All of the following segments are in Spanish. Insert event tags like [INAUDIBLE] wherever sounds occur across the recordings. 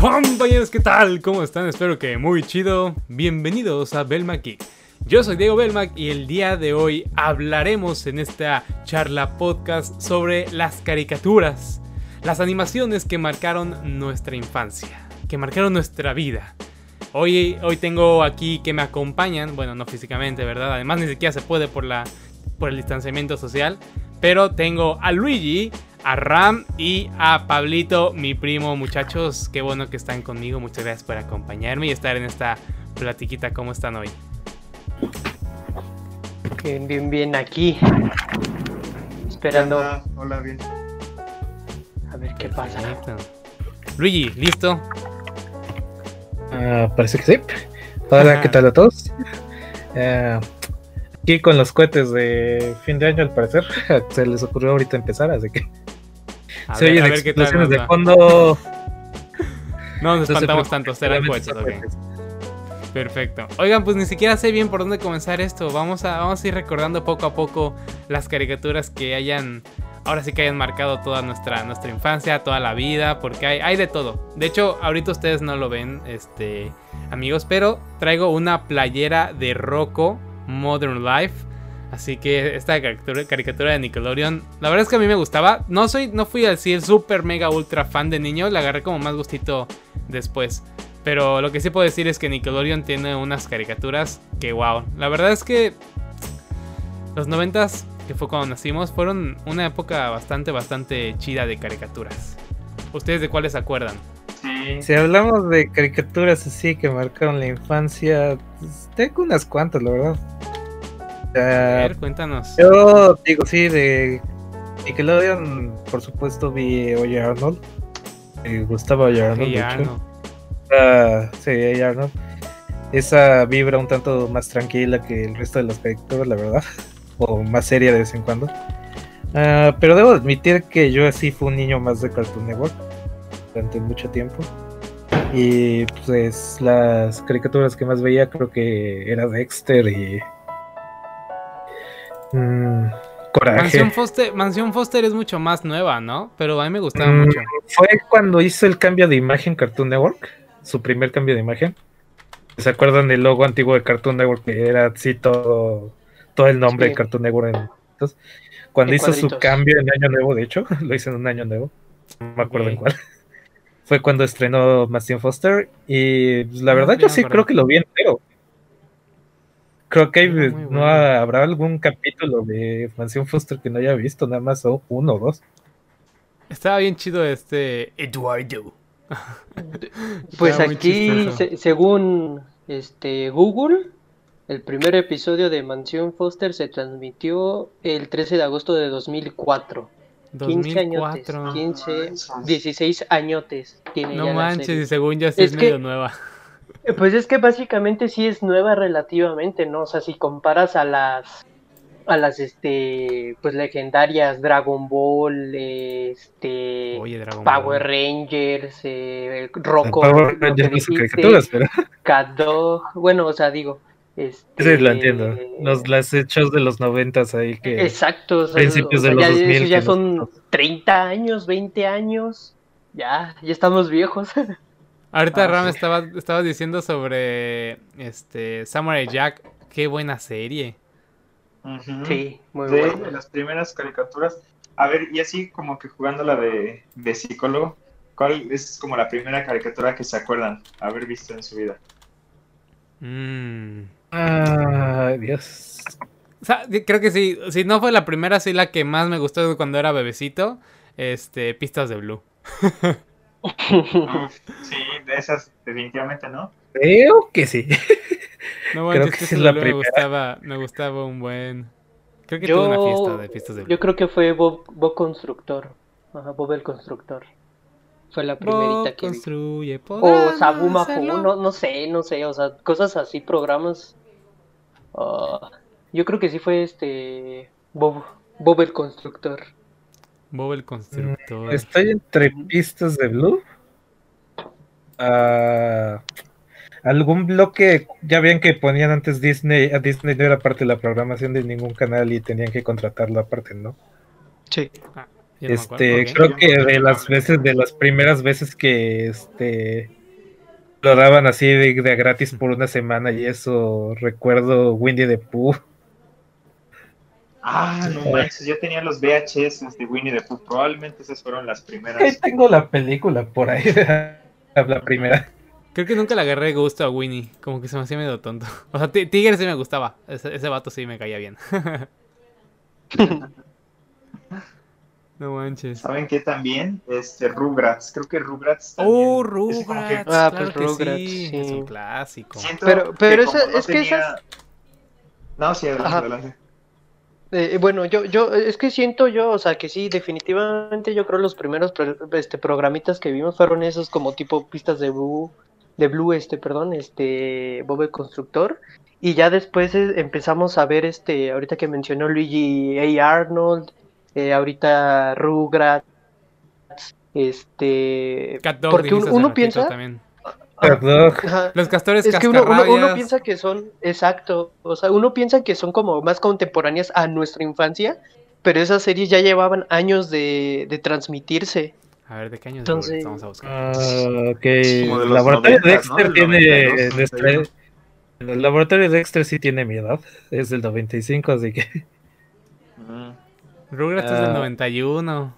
Compañeros, ¿qué tal? ¿Cómo están? Espero que muy chido. Bienvenidos a Belmac Geek. Yo soy Diego Belmac y el día de hoy hablaremos en esta charla podcast sobre las caricaturas, las animaciones que marcaron nuestra infancia, que marcaron nuestra vida. Hoy, hoy tengo aquí que me acompañan, bueno, no físicamente, ¿verdad? Además ni siquiera se puede por, la, por el distanciamiento social, pero tengo a Luigi, a Ram y a Pablito, mi primo. Muchachos, qué bueno que están conmigo. Muchas gracias por acompañarme y estar en esta platiquita. ¿Cómo están hoy? Bien, bien, bien aquí. Esperando. Hola, hola, bien. A ver qué pasa. Luigi, ¿listo? Ah, parece que sí. Hola, ¿qué tal a todos? Uh, aquí con los cohetes de fin de año, al parecer. [LAUGHS] Se les ocurrió ahorita empezar, así que. A se ver, oyen a ver qué tal explosiones de fondo. [LAUGHS] No nos espantamos tanto, serán cohetes, son ok. cohetes. Perfecto. Oigan, pues ni siquiera sé bien por dónde comenzar esto. Vamos a, vamos a ir recordando poco a poco las caricaturas que hayan. Ahora sí que hayan marcado toda nuestra, nuestra infancia, toda la vida, porque hay, hay de todo. De hecho, ahorita ustedes no lo ven, este, amigos, pero traigo una playera de Rocco Modern Life. Así que esta caricatura, caricatura de Nickelodeon, la verdad es que a mí me gustaba. No soy, no fui así el super mega ultra fan de niño, le agarré como más gustito después. Pero lo que sí puedo decir es que Nickelodeon tiene unas caricaturas que wow. La verdad es que los noventas, que fue cuando nacimos, fueron una época bastante, bastante chida de caricaturas. ¿Ustedes de cuáles se acuerdan? Sí. Si hablamos de caricaturas así que marcaron la infancia, pues, tengo unas cuantas, la verdad. A ver, cuéntanos. Yo digo, sí, de Nickelodeon, por supuesto, vi Oye Arnold. Me gustaba Oye Arnold, de hecho. no. Ah, sí, Oye Arnold. Esa vibra un tanto más tranquila que el resto de las caricaturas, la verdad. [LAUGHS] O más seria de vez en cuando. Ah, pero debo admitir que yo así fui un niño más de Cartoon Network durante mucho tiempo. Y pues las caricaturas que más veía creo que era Dexter y... mm, Coraje. Mansión Foster, Mansión Foster es mucho más nueva, ¿no? Pero a mí me gustaba Mm, mucho. Fue cuando hizo el cambio de imagen Cartoon Network, su primer cambio de imagen. ¿Se acuerdan del logo antiguo de Cartoon Network que era así todo, todo el nombre Sí. de Cartoon Network? En, entonces, cuando En hizo su cambio en Año Nuevo, de hecho, [LAUGHS] lo hizo en un Año Nuevo, no me acuerdo en cuál. [LAUGHS] Fue cuando estrenó Mansión Foster y pues, la Ah, verdad yo sí creo que lo vi entero. Creo que hay- muy no bueno. habrá algún capítulo de Mansión Foster que no haya visto, nada más o uno o dos. Estaba bien chido este Eduardo. [LAUGHS] Pues aquí, se- según este Google, el primer episodio de Mansión Foster se transmitió el 13 de agosto de 2004. 15 añotes, 2004. 15, 16 añotes tiene No ya manches, y según sí es, Es que- medio nueva. Eh, Pues es que básicamente sí es nueva relativamente, ¿no? O sea, si comparas a las a las este pues legendarias Dragon Ball, este Oye, Dragon Power Ball. Rangers, eh, Rocco, Power Rangers no son dijiste, caricaturas, pero Cat Dog, bueno, o sea, digo, este sí lo entiendo. Los las hechos de los noventas ahí que Exacto, o sea, principios o sea, de los ya, 2000 eso ya son los- 30 años, 20 años. Ya, ya estamos viejos. [LAUGHS] Ahorita Ah, Ram sí. estaba, estaba diciendo sobre este Samurai Jack. Qué buena serie. Sí, muy de, de las primeras caricaturas. A ver, y así como que jugando la de, de psicólogo, ¿cuál es como la primera caricatura que se acuerdan haber visto en su vida? Mm. Ay, Dios. O sea, sí, creo que sí. Si no fue la primera, sí la que más me gustó cuando era bebecito. Este, Pistas de Blue. [LAUGHS] [LAUGHS] Sí, de esas definitivamente, ¿no? Creo que sí. [LAUGHS] No Creo que Pistas sí es la Blue me primera. gustaba, me gustaba un buen. Creo que Yo- tuve una fiesta de Pistas de. Yo creo que fue Bob, Bob Constructor. Ajá, Bob el Constructor. Fue la primerita Bob que vi. construye, O Sabuma no, no sé, no sé, o sea, cosas así, programas. Ah, yo creo que sí fue este Bob, Bob el Constructor. Bob el constructor. Estoy entre pistas de Blue. Ah, algún bloque, ya ven que ponían antes Disney, a Disney no era parte de la programación de ningún canal y tenían que contratarlo aparte, ¿no? Sí. No me Este, creo que de las veces, de las primeras veces que este lo daban así de, de gratis por una semana y eso recuerdo Windy the Pooh. Ah, no manches, yo tenía los VHS de Winnie the Pooh. Probablemente esas fueron las Ahí primeras. tengo la película por ahí, [LAUGHS] la primera. Creo que nunca le agarré gusto a Winnie. Como que se me hacía medio tonto. [LAUGHS] O sea, Ti- Tigre sí me gustaba. Ese, ese vato sí me caía bien. [LAUGHS] no manches. ¿Saben qué también? Este, Rugrats. Creo que Rugrats Oh, también. es como que Rugrats. Ah, claro pues que Rugrats, sí. sí. Es un clásico. Siento Pero- pero esa- no es que tenía- esas- No, sí, adelante, Ajá. adelante. Eh, bueno, yo, yo, es que siento yo, o sea, que sí, definitivamente yo creo los primeros pro- este, programitas que vimos fueron esos como tipo pistas de Blue, de Blue, este, perdón, este, Bob el Constructor, y ya después eh, empezamos a ver, este, ahorita que mencionó Luigi A. Arnold, eh, ahorita Rugrats, este, Cat porque uno, piensa, también. Los castores es que uno, uno, uno cascarrabias. piensa que son, exacto, o sea, uno piensa que son como más contemporáneas a nuestra infancia, pero esas series ya llevaban años de, de transmitirse. A ver, ¿de qué años Entonces- vamos a buscar? Ah, ok. Como de El los laboratorio 90, Dexter tiene. 92, Dexter- 91. el laboratorio Dexter sí tiene mi edad. Es del 95, así que. Mm. Rugrats es del ah. 91.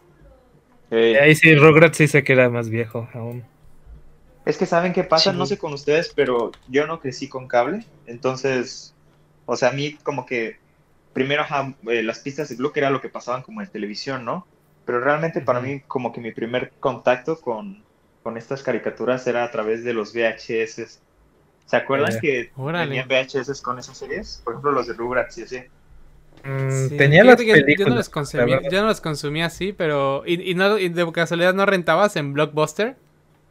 Eh, Ahí sí, Rugrats sí sé que era más viejo aún. Es que saben qué pasa, Sí. no sé con ustedes, pero yo no crecí con cable, entonces, o sea, a mí como que primero ajá, eh, las pistas de Blue que era lo que pasaban como en televisión, ¿no? Pero realmente para mí como que mi primer contacto con, con estas caricaturas era a través de los VHS. ¿Se acuerdan Eh, que órale. tenían VHS con esas series? Por ejemplo, los de Rugrats y así. Mm, Sí, tenía las que yo- Yo no películas. las la consumía, yo no las consumía así, pero. ¿Y, y no, y de casualidad no rentabas en Blockbuster?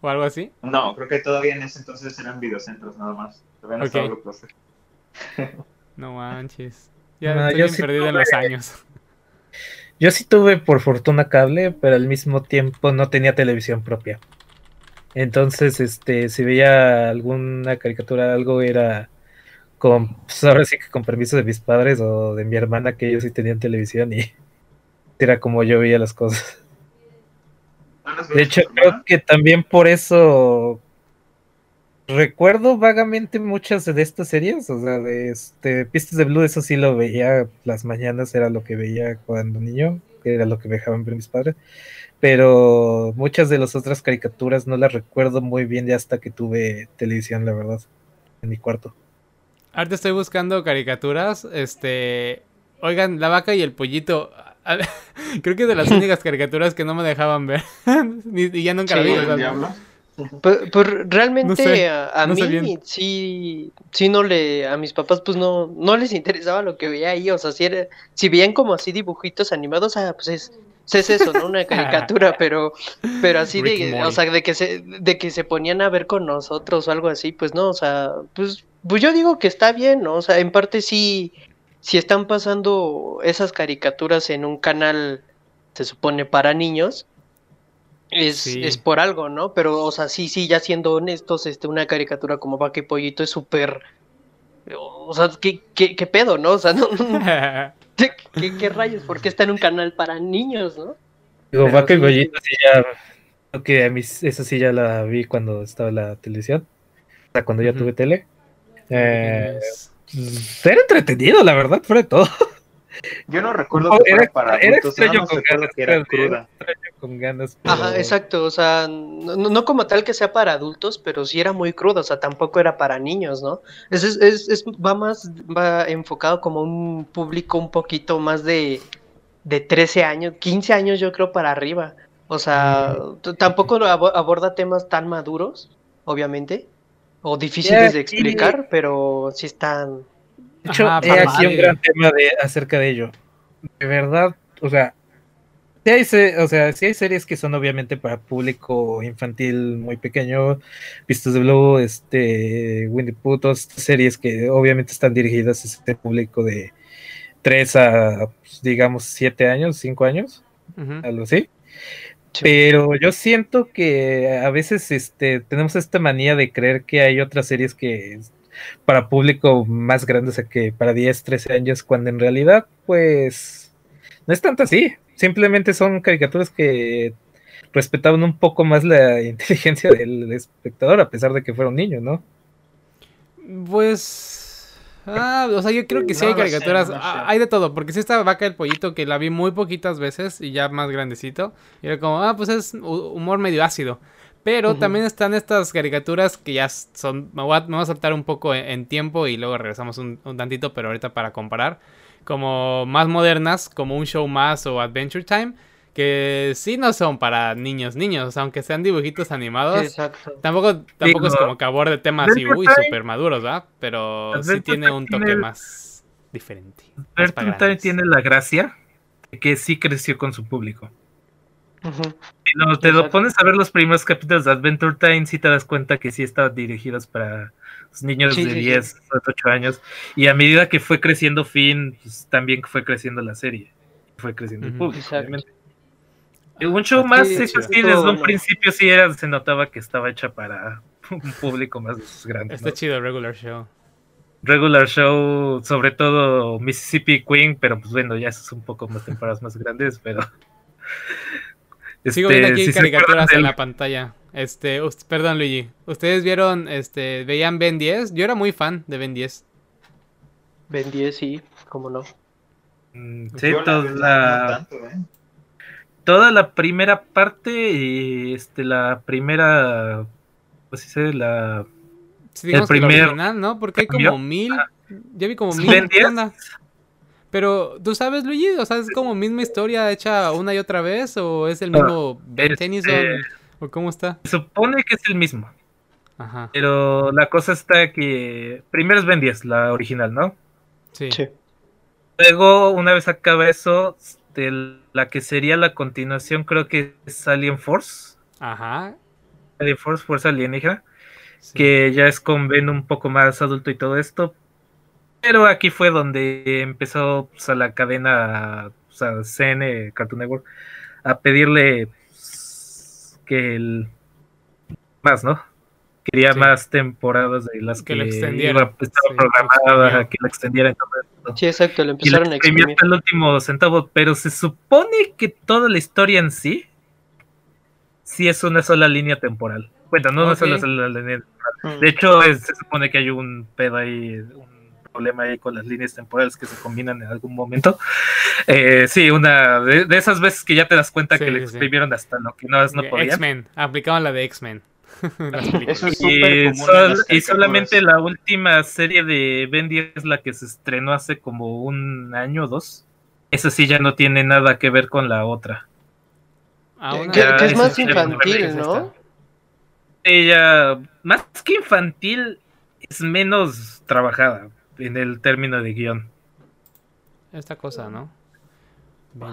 ¿O algo así? No, creo que todavía en ese entonces eran videocentros nada más. Todavía no Ok. estaba. No manches. Ya No, estoy yo sí perdido en los años. [LAUGHS] Yo sí tuve por fortuna cable, pero al mismo tiempo no tenía televisión propia. Entonces, este, si veía alguna caricatura, algo era con, pues ahora sí que con permiso de mis padres o de mi hermana, que ellos sí tenían televisión y [LAUGHS] era como yo veía las cosas. ¿No las De hecho, creo que también por eso recuerdo vagamente muchas de estas series, o sea, de este Pistas de Blue, eso sí lo veía las mañanas, era lo que veía cuando niño, era lo que me dejaban ver mis padres, pero muchas de las otras caricaturas no las recuerdo muy bien ya hasta que tuve televisión, la verdad, en mi cuarto. Ahorita estoy buscando caricaturas. Este. Oigan, la vaca y el pollito. [LAUGHS] Creo que es de las [LAUGHS] únicas caricaturas que no me dejaban ver. [LAUGHS] Ni- y ya nunca la Sí, vi. o ¿El sea, diablo? Pues, pues, realmente No sé, a, a no sé mí sí, sí no le, a mis papás pues no, no les interesaba lo que veía ahí, o sea, si era, si veían como así dibujitos animados, ah, pues es, es eso, ¿no? Una caricatura, pero, pero así Rick de, o sea, de que se, de que se ponían a ver con nosotros o algo así, pues no, o sea, pues, pues yo digo que está bien, ¿no? O sea, en parte sí, si están pasando esas caricaturas en un canal, se supone para niños, es, Sí. es por algo, ¿no? Pero, o sea, sí, sí, ya siendo honestos, este, una caricatura como Vaca y Pollito es súper... O sea, ¿qué, qué, qué pedo, no? O sea, no, [LAUGHS] ¿qué, qué- qué rayos? ¿Por qué está en un canal para niños, no? Digo, Pero Vaca y sí, Pollito sí ya, que a mis, esa sí ya la vi cuando estaba en la televisión, o sea, cuando ya tuve tele. Eh, era entretenido, la verdad, fuera de todo. Yo no recuerdo No, que era, fuera para era adultos, extraño con recuerdo ganas, que era era cruda. extraño con ganas. pero- Ajá, exacto, o sea, no, como tal que sea para adultos, pero sí era muy crudo, o sea, tampoco era para niños, ¿no? Es, es, es- es- va más, va enfocado como un público un poquito más de, de 13 años, 15 años yo creo para arriba, o sea, tampoco aborda temas tan maduros, obviamente, o difíciles de explicar, pero sí están... De hecho, Ajá, he para aquí un gran tema de, acerca de ello. De verdad, o sea, sí hay, o sea, sí hay series que son obviamente para público infantil muy pequeño, Pistas de Blue, este, Winnie the Pooh, todas estas series que obviamente están dirigidas a este público de 3 a, pues, digamos, 7 años, 5 años, algo así. Sí. Pero yo siento que a veces este, tenemos esta manía de creer que hay otras series que para público más grande, o sea, que para 10, 13 años, cuando en realidad, pues, no es tanto así. Simplemente son caricaturas que respetaban un poco más la [LAUGHS] inteligencia del espectador, a pesar de que fuera un niño, ¿no? Pues. Ah, o sea, yo creo que sí hay sé, caricaturas. sé. ah, Hay de todo, porque sí está Vaca el Pollito, que la vi muy poquitas veces y ya más grandecito. Y era como, ah, pues es hu- humor medio ácido. Pero también están estas caricaturas que ya son. Me voy a, me voy a saltar un poco en, en tiempo y luego regresamos un, un tantito, pero ahorita para comparar. Como más modernas, como un show más o Adventure Time. Que sí no son para niños, niños. O sea, aunque sean dibujitos animados. Exacto. Tampoco, tampoco es como que aborde temas así, uy, súper maduros, ¿verdad? Pero sí tiene un toque tiene- más diferente. Adventure Time tiene la gracia de que sí creció con su público. Ujú. Si no, te lo pones a ver los primeros capítulos de Adventure Time, sí te das cuenta que sí estaban dirigidos para los niños Sí, de sí, sí. 10, 8 años. Y a medida que fue creciendo Finn, pues, también fue creciendo la serie. Fue creciendo el Ujú. público, Exacto. obviamente. Y Un show más, sí, sí. sí, desde un principio sí era, se notaba que estaba hecha para [LAUGHS] un público más grande. Está ¿no? chido el regular show. Regular show, sobre todo Mississippi Queen, pero pues bueno, ya es un poco más temporadas más grandes, pero. [LAUGHS] Sigo Este, viendo aquí si caricaturas en la pantalla. Este, us- perdón, Luigi. ¿Ustedes vieron, este, veían Ben 10? Yo era muy fan de Ben 10. Ben 10, sí, cómo no. Mm, Sí, verdad, la, no tanto, ¿eh? Toda la primera parte y este, la primera. Pues sí, sé, la. Sí, El primer original, ¿no? Porque hay como mil. Ajá. Ya vi como ¿Sí, mil. Ben ¿Qué 10? onda? Pero, ¿tú sabes, Luigi? O sea, ¿es como misma historia hecha una y otra vez? ¿O es el mismo Ben este- Tennyson? ¿O cómo está? Se supone que es el mismo, Ajá. pero la cosa está que. Primero es Ben 10, la original, ¿no? Sí. Sí. Luego, una vez acaba eso, este, la que sería la continuación, creo que es Alien Force. Ajá. Alien Force, Fuerza Alienígena. sí. que ya es con Ben un poco más adulto y todo esto. Pero aquí fue donde empezó pues, a la cadena, sea, CN, Cartoon Network, a pedirle pues, que el más, ¿no? Quería Sí. más temporadas de las Que iba- estaba sí, programada, que lo extendiera. y todo esto. Sí, exacto, lo Y empezaron a exprimir. hasta el último centavo, pero se supone que toda la historia en sí, sí es una sola línea temporal. Bueno, no una Ok. sola, sola línea Mm. de hecho, es- se supone que hay un pedo ahí, un problema ahí con las líneas temporales que se combinan en algún momento. Eh, sí, una de, de esas veces que ya te das cuenta Sí, que le exprimieron hasta lo que no, no podían. X-Men. Aplicaban la de X-Men. [LAUGHS] Es Y, sol- solamente la última serie de Ben 10 es la que se estrenó hace como un año o dos. Esa sí ya no tiene nada que ver con la otra. Ah, una- Que, que es más infantil, es ¿no? Ella, más que infantil, es menos trabajada en el término de guion. Esta cosa, ¿no?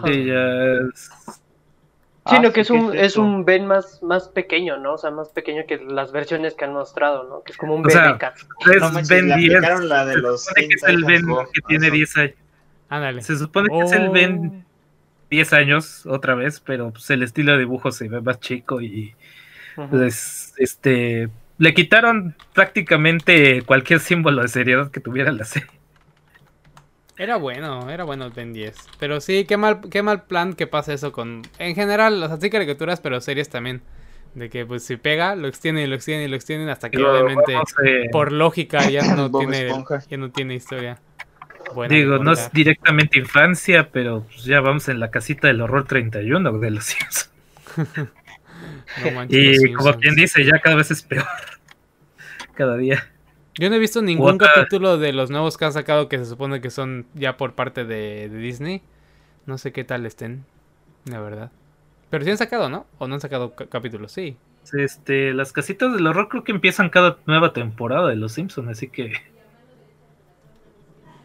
Ella es- Sí, Ah, no, que es sí, ¿qué un, es un Ben más, más pequeño, ¿no? O sea, más pequeño que las versiones que han mostrado, ¿no? Que es como un O sea, BBK. es No manches, Ben le 10. aplicaron la de Se los supone que es el Ben que tiene eso. 10 años. Ándale. Se supone que es el. Ben 10 años otra vez, pero pues el estilo de dibujo se ve más chico y pues, este le quitaron prácticamente cualquier símbolo de seriedad que tuviera la serie. Era bueno, era bueno el Ben 10. Pero sí, qué mal, qué mal plan que pase eso con. En general, o sea, sí caricaturas, pero series también. De que pues si pega, lo extienden y lo extienden y lo extienden hasta que obviamente por lógica ya no tiene Esponja. ya no tiene historia. buena digo, no es directamente infancia, pero pues, ya vamos en la casita del horror 31 de los Simpsons. [LAUGHS] No manches, los Y como quien dice, ya cada vez es peor. [LAUGHS] Cada día. Yo no he visto ningún capítulo de los nuevos que han sacado que se supone que son ya por parte de, de Disney. No sé qué tal estén, la verdad. Pero sí han sacado, ¿no? ¿O no han sacado ca- capítulos? Sí. Este, las casitas del horror creo que empiezan cada nueva temporada de Los Simpsons, así que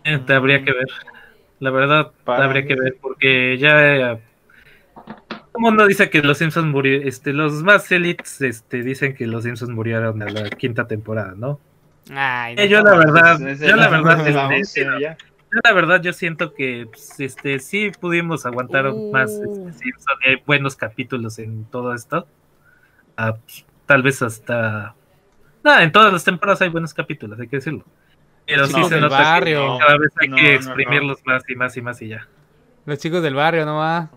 eh, te habría que ver. La verdad, Para habría mí- que ver porque ya todo el mundo dice que Los Simpsons murieron, este, los más elites, este, dicen que Los Simpsons murieron a la quinta temporada, ¿no? Ay, Eh, no. yo la verdad, yo la verdad, [LAUGHS] la este, yo la verdad yo siento que pues, este sí pudimos aguantar Uh. más este, Simpson y hay buenos capítulos en todo esto. Ah, pues, tal vez hasta nada, en todas las temporadas hay buenos capítulos, hay que decirlo. Pero Los sí chicos se del nota que barrio. cada vez hay No, que no, exprimirlos no. más y más y más y ya. Los chicos del barrio nomás.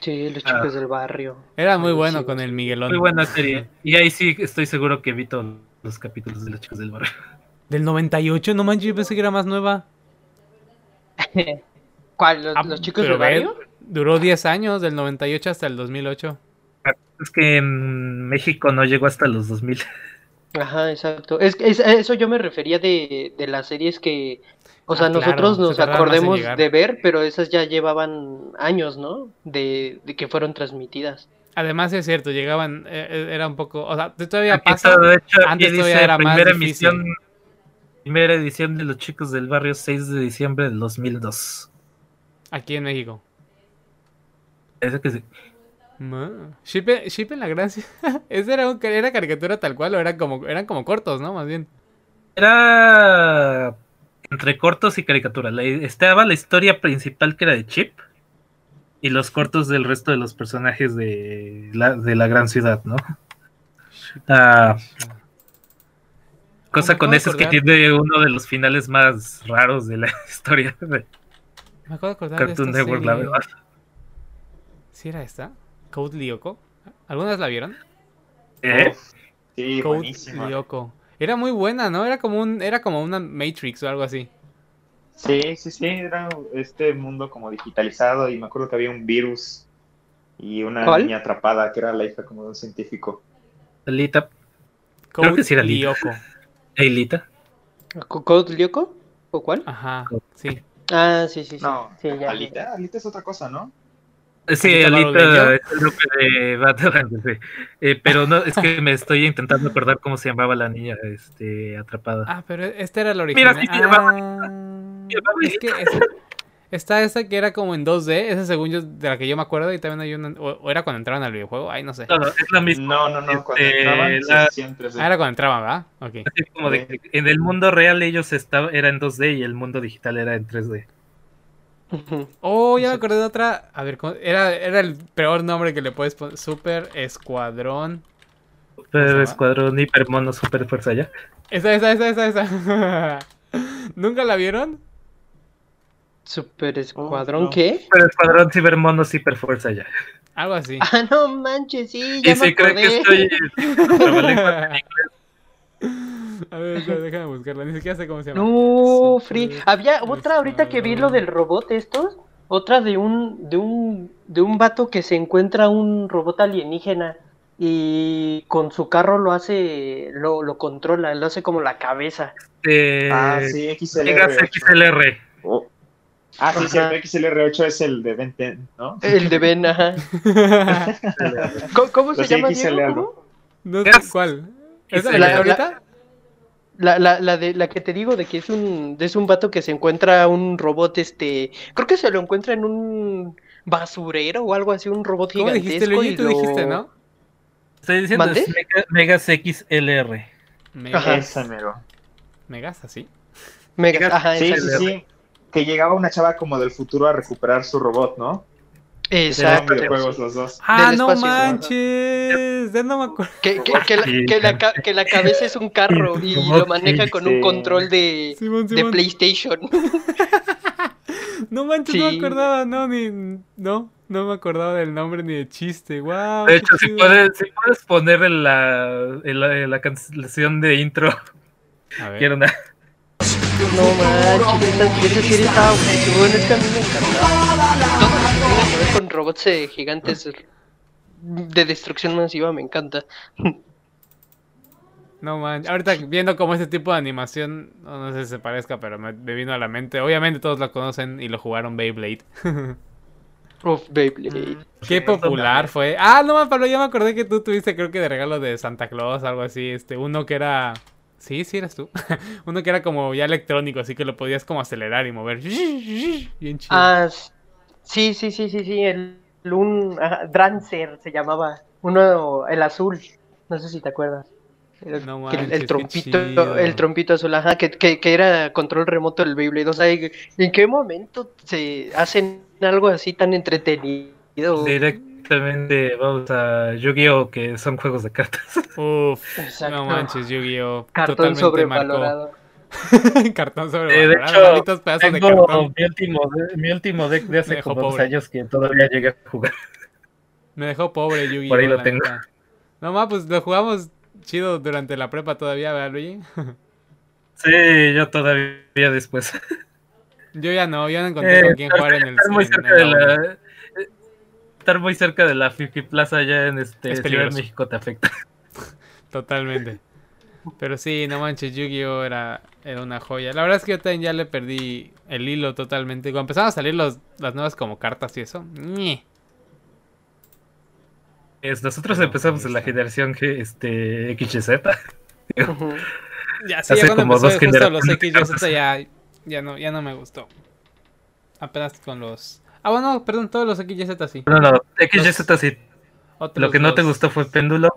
Sí, los Ah. chicos del barrio. Era muy bueno con el Miguelón. Muy buena serie. Y ahí sí estoy seguro que vi todos los capítulos de los chicos del barrio. [LAUGHS] Del 98, no manches, yo pensé que era más nueva. [LAUGHS] ¿Cuál? ¿Los, Ah, los chicos del barrio? Duró 10 años, del 98 hasta el 2008. Es que en México no llegó hasta los 2000. Ajá, exacto. Es, es- a eso yo me refería de, de las series que, o sea, Ah, claro, nosotros se nos en acordemos de ver, pero esas ya llevaban años, ¿no? De, de que fueron transmitidas. Además es cierto, llegaban, eh, eh, era un poco, o sea, todavía Aquí pasa. está, de hecho, Antes todavía dice era más primera difícil. emisión, primera edición de los chicos del barrio 6 de diciembre del 2002. Aquí en México. Eso que sí. Ship, en- la gracia. [LAUGHS] ¿Esa era, un- era caricatura tal cual o eran como, eran como cortos, no? Más bien. Era entre cortos y caricaturas. Estaba la historia principal que era de Chip y los cortos del resto de los personajes de la, de la gran ciudad, ¿no? Ah, cosa ¿Cómo con eso es que tiene uno de los finales más raros de la [LAUGHS] historia de Me de acordar de Cartoon esta Network, la verdad. ¿Sí era esta? Code Lyoko. ¿Algunas la vieron? ¿Eh? Sí, Code buenísima. Lyoko. Era muy buena, ¿no? Era como un, era como una Matrix o algo así. Sí, sí, sí, era este mundo como digitalizado y me acuerdo que había un virus y una ¿Cuál? niña atrapada que era la hija como de un científico. Alita. Code Creo que sí era Lita. Lyoko. [LAUGHS] Eilita. ¿Co- ¿Code Lyoko? ¿O cuál? Ajá, sí. Ah, sí, sí, sí. No, Sí, ya, ya. Alita, Alita es otra cosa, ¿no? Sí, ¿Alita es el grupo de. Eh, pero no, es que me estoy intentando acordar cómo se llamaba la niña este, atrapada. Ah, pero esta era la Mira, original. sí, se llamaba- Ah, se llamaba es que esa- está esa que era como en 2D, esa según yo, de la que yo me acuerdo, y también hay una, o, o era cuando entraban al videojuego, ay, no sé. No, no, es la misma. No, no, no, cuando Este, entraban la- sí, siempre Ah, era cuando entraban, ¿verdad? Ok. Así como de que en el mundo real ellos estaban, era en 2D y el mundo digital era en 3D. Ujú. Oh, ya me acordé de otra. A ver, ¿cómo? Era, era el peor nombre que le puedes poner. Super Escuadrón. ¿Cómo se Super? Escuadrón, Hiper Mono, Super Fuerza ya. Esa, esa, esa, esa, esa. [LAUGHS] ¿Nunca la vieron? Super Escuadrón, no. ¿qué? Super Escuadrón, Ciber Mono, Super Fuerza ya. Algo así. [LAUGHS] Ah, no manches, sí, ya Y me si creen que estoy [LAUGHS] A ver, déjame buscarla. Ni siquiera sé cómo se llama. No, Super Free. Había otra ahorita que vi lo del robot estos. Otra de un, de un, de un vato que se encuentra un robot alienígena y con su carro lo hace, lo, lo controla, lo hace como la cabeza. Eh, Ah, sí, XLR8. XLR. Ah, sí, sí, el XLR8 es el de Ben 10, ¿no? El de Ben, ajá. [LAUGHS] ¿Cómo, cómo se llama, Diego? no sé cuál. ¿Esa La- la, la- ahorita? La, la, la de la que te digo de que es un es un vato que se encuentra un robot este creo que se lo encuentra en un basurero o algo así un robot ¿Cómo gigantesco dijiste, y Tú lo- dijiste, ¿no? Estoy diciendo ¿Mande? es Mega- Megas XLR. Megas. Ajá. Megas, así. Mega, ajá, Sí, sí, sí. Que llegaba una chava como del futuro a recuperar su robot, ¿no? Exacto. videojuegos los dos. Ah, no manches. Ya no me acuerdo. Que, que, que, la, que, la, ca- que la cabeza es un carro [LAUGHS] y lo maneja con un control de, Simón, de. PlayStation. [LAUGHS] No manches, no me acordaba, no, ni. No, no me acordaba del nombre ni de chiste. Wow. De hecho, si puedes, si puedes poner en la, la, canción de intro, A ver. quiero una. No manches, esa, esa serie estaba muy buena, es que a mí me encantaba. Con robots eh, gigantes de destrucción masiva me encanta. No manches. Ahorita viendo como ese tipo de animación, no, no sé si se parezca, pero me, me vino a la mente. Obviamente todos lo conocen y lo jugaron Beyblade. [LAUGHS] Uf, Beyblade. Qué popular fue. Ah, no, Pablo, ya me acordé que tú tuviste, creo que de regalo de Santa Claus, algo así. Este, uno que era. Sí, sí, eras tú. [LAUGHS] uno que era como ya electrónico, así que lo podías como acelerar y mover. [LAUGHS] Bien chido. Ah, sí, sí, sí, sí, sí, el, el un ajá, Drancer se llamaba, uno, el azul, no sé si te acuerdas. El, No trompito, el trompito azul, ajá, que, que, que era control remoto del Beyblade. O sea, ¿en qué momento se hacen algo así tan entretenido? Directamente vamos a Yu-Gi-Oh! que son juegos de cartas. [LAUGHS] Uf, Exacto. no manches, Yu-Gi-Oh! Cartón sobrevalorado. [LAUGHS] cartón Eh, sobre de hecho, pedazos de tengo cartón. mi último, mi último deck de hace como dos años que todavía llegué a jugar. Me dejó pobre Yugi. Por ahí lo tengo. No más, pues lo jugamos chido durante la prepa todavía, ¿verdad, Luigi? [LAUGHS] Sí, yo todavía después. Yo ya no, yo no encontré Eh, con quién jugar en el muy en cerca el de la eh, estar muy cerca de la Fifi Plaza allá en este Es Ciudad de peligroso. México te afecta. [LAUGHS] Totalmente. Pero sí, no manches, Yu-Gi-Oh! Era, era una joya. La verdad es que yo también ya le perdí el hilo totalmente. Cuando empezaron a salir los, las nuevas como cartas y eso. nosotros No, empezamos en la generación que este XYZ. [LAUGHS] Ya, sí, Hace ya cuando como empezó dos justo los generaciones X, de Y, Z ya, ya, no, ya no me gustó. Apenas con los... Ah, bueno, perdón, todos los X, Y, Z sí. No, no, XYZ sí. Otros Lo que no te los- gustó fue Péndulo.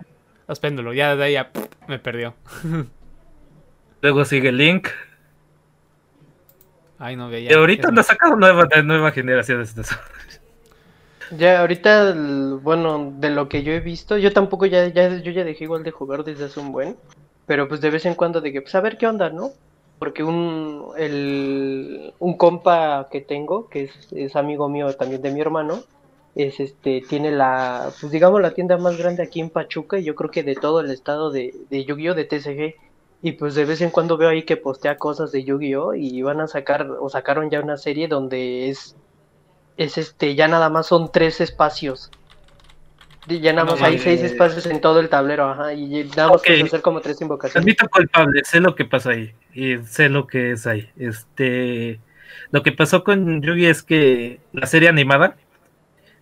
Los péndulos, ya de ahí ya pff, me perdió. [LAUGHS] Luego sigue Link. Ay, no veía. Y ahorita es no ha más. sacado nueva, nueva generación de eso. Ya, ahorita, el- bueno, de lo que yo he visto, yo tampoco ya, ya, yo ya dejé igual de jugar desde hace un buen, pero pues de vez en cuando de que, pues a ver qué onda, ¿no? Porque un, el, un compa que tengo, que es, es amigo mío también de mi hermano, es este, tiene la, pues digamos la tienda más grande aquí en Pachuca, y yo creo que de todo el estado de, de Yu-Gi-Oh! de TCG, y pues de vez en cuando veo ahí que postea cosas de Yu-Gi-Oh! y van a sacar, o sacaron ya una serie donde es es este, ya nada más son tres espacios. Y No hay mames. seis espacios en todo el tablero, ajá, y nada más Ok. puedes hacer como tres invocaciones. Admito culpable, sé lo que pasa ahí. Y sé lo que es ahí. Este. Lo que pasó con Yugi es que la serie animada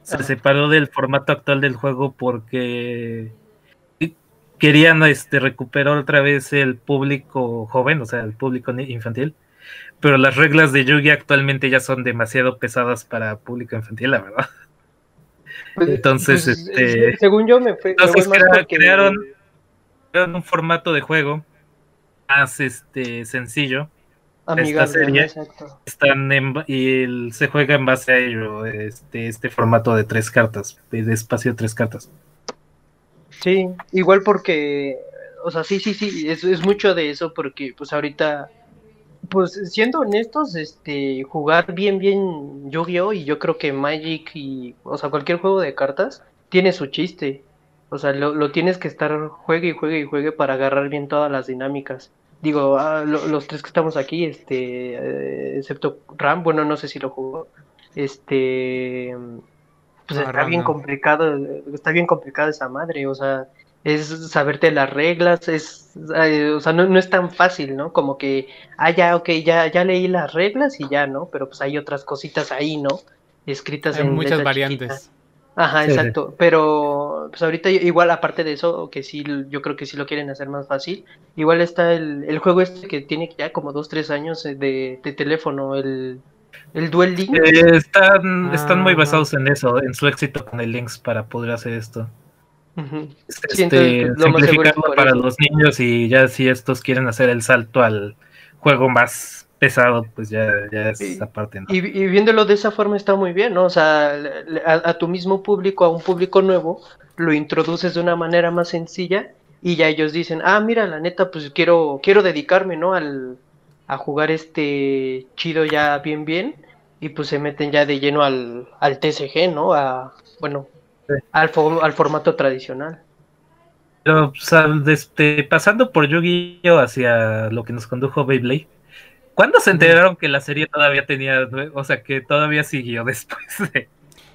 se Ajá. separó del formato actual del juego porque querían este, recuperar otra vez el público joven, o sea, el público infantil. Pero las reglas de Yugi actualmente ya son demasiado pesadas para público infantil, la verdad. Pues, entonces, pues, este, según yo me fue, Entonces crea- porque- crearon, crearon un formato de juego más este sencillo. amigable, serie. exacto. Están en y el- se juega en base a ello, este, este formato de tres cartas, de espacio de tres cartas. Sí, igual porque, o sea, sí, sí, sí, es, es mucho de eso porque, pues ahorita, pues siendo honestos, este, jugar bien, bien Yu-Gi-Oh! y yo creo que Magic y, o sea, cualquier juego de cartas tiene su chiste. O sea, lo, lo tienes que estar juegue y juegue y juegue para agarrar bien todas las dinámicas. Digo, ah, lo- los tres que estamos aquí, este, eh, excepto Ram, bueno, no sé si lo jugó, este, pues No, está Ram bien no. complicado, está bien complicada esa madre, o sea, es saberte las reglas, es, eh, o sea, no, no es tan fácil, ¿no? Como que, ah, ya, ok, ya, ya leí las reglas y ya, ¿no? Pero pues hay otras cositas ahí, ¿no? Escritas Hay en muchas variantes. chiquita. Ajá, Sí, sí. exacto. Pero pues ahorita igual aparte de eso, que sí, yo creo que sí lo quieren hacer más fácil. Igual está el, el juego este que tiene ya como dos, tres años eh, de, de teléfono, el, el Duel Link. Eh, están, están muy Ah. basados en eso, en su éxito con el Links para poder hacer esto. Ujú. Este, Sí, entonces, pues, lo más para eso. los niños y ya si estos quieren hacer el salto al juego más pesado, pues ya, ya es Sí. aparte. ¿no? Y, y viéndolo de esa forma está muy bien, ¿no? O sea, a, a tu mismo público, a un público nuevo, lo introduces de una manera más sencilla y ya ellos dicen, ah, mira, la neta, pues quiero, quiero dedicarme, ¿no? Al, a jugar este chido ya bien, bien y pues se meten ya de lleno al, al TCG, ¿no? A, bueno. Al, fo- al formato tradicional. Pero o sea, este, pasando por Yu-Gi-Oh hacia lo que nos condujo Beyblade, ¿cuándo se enteraron que la serie todavía tenía, o sea, que todavía siguió después de...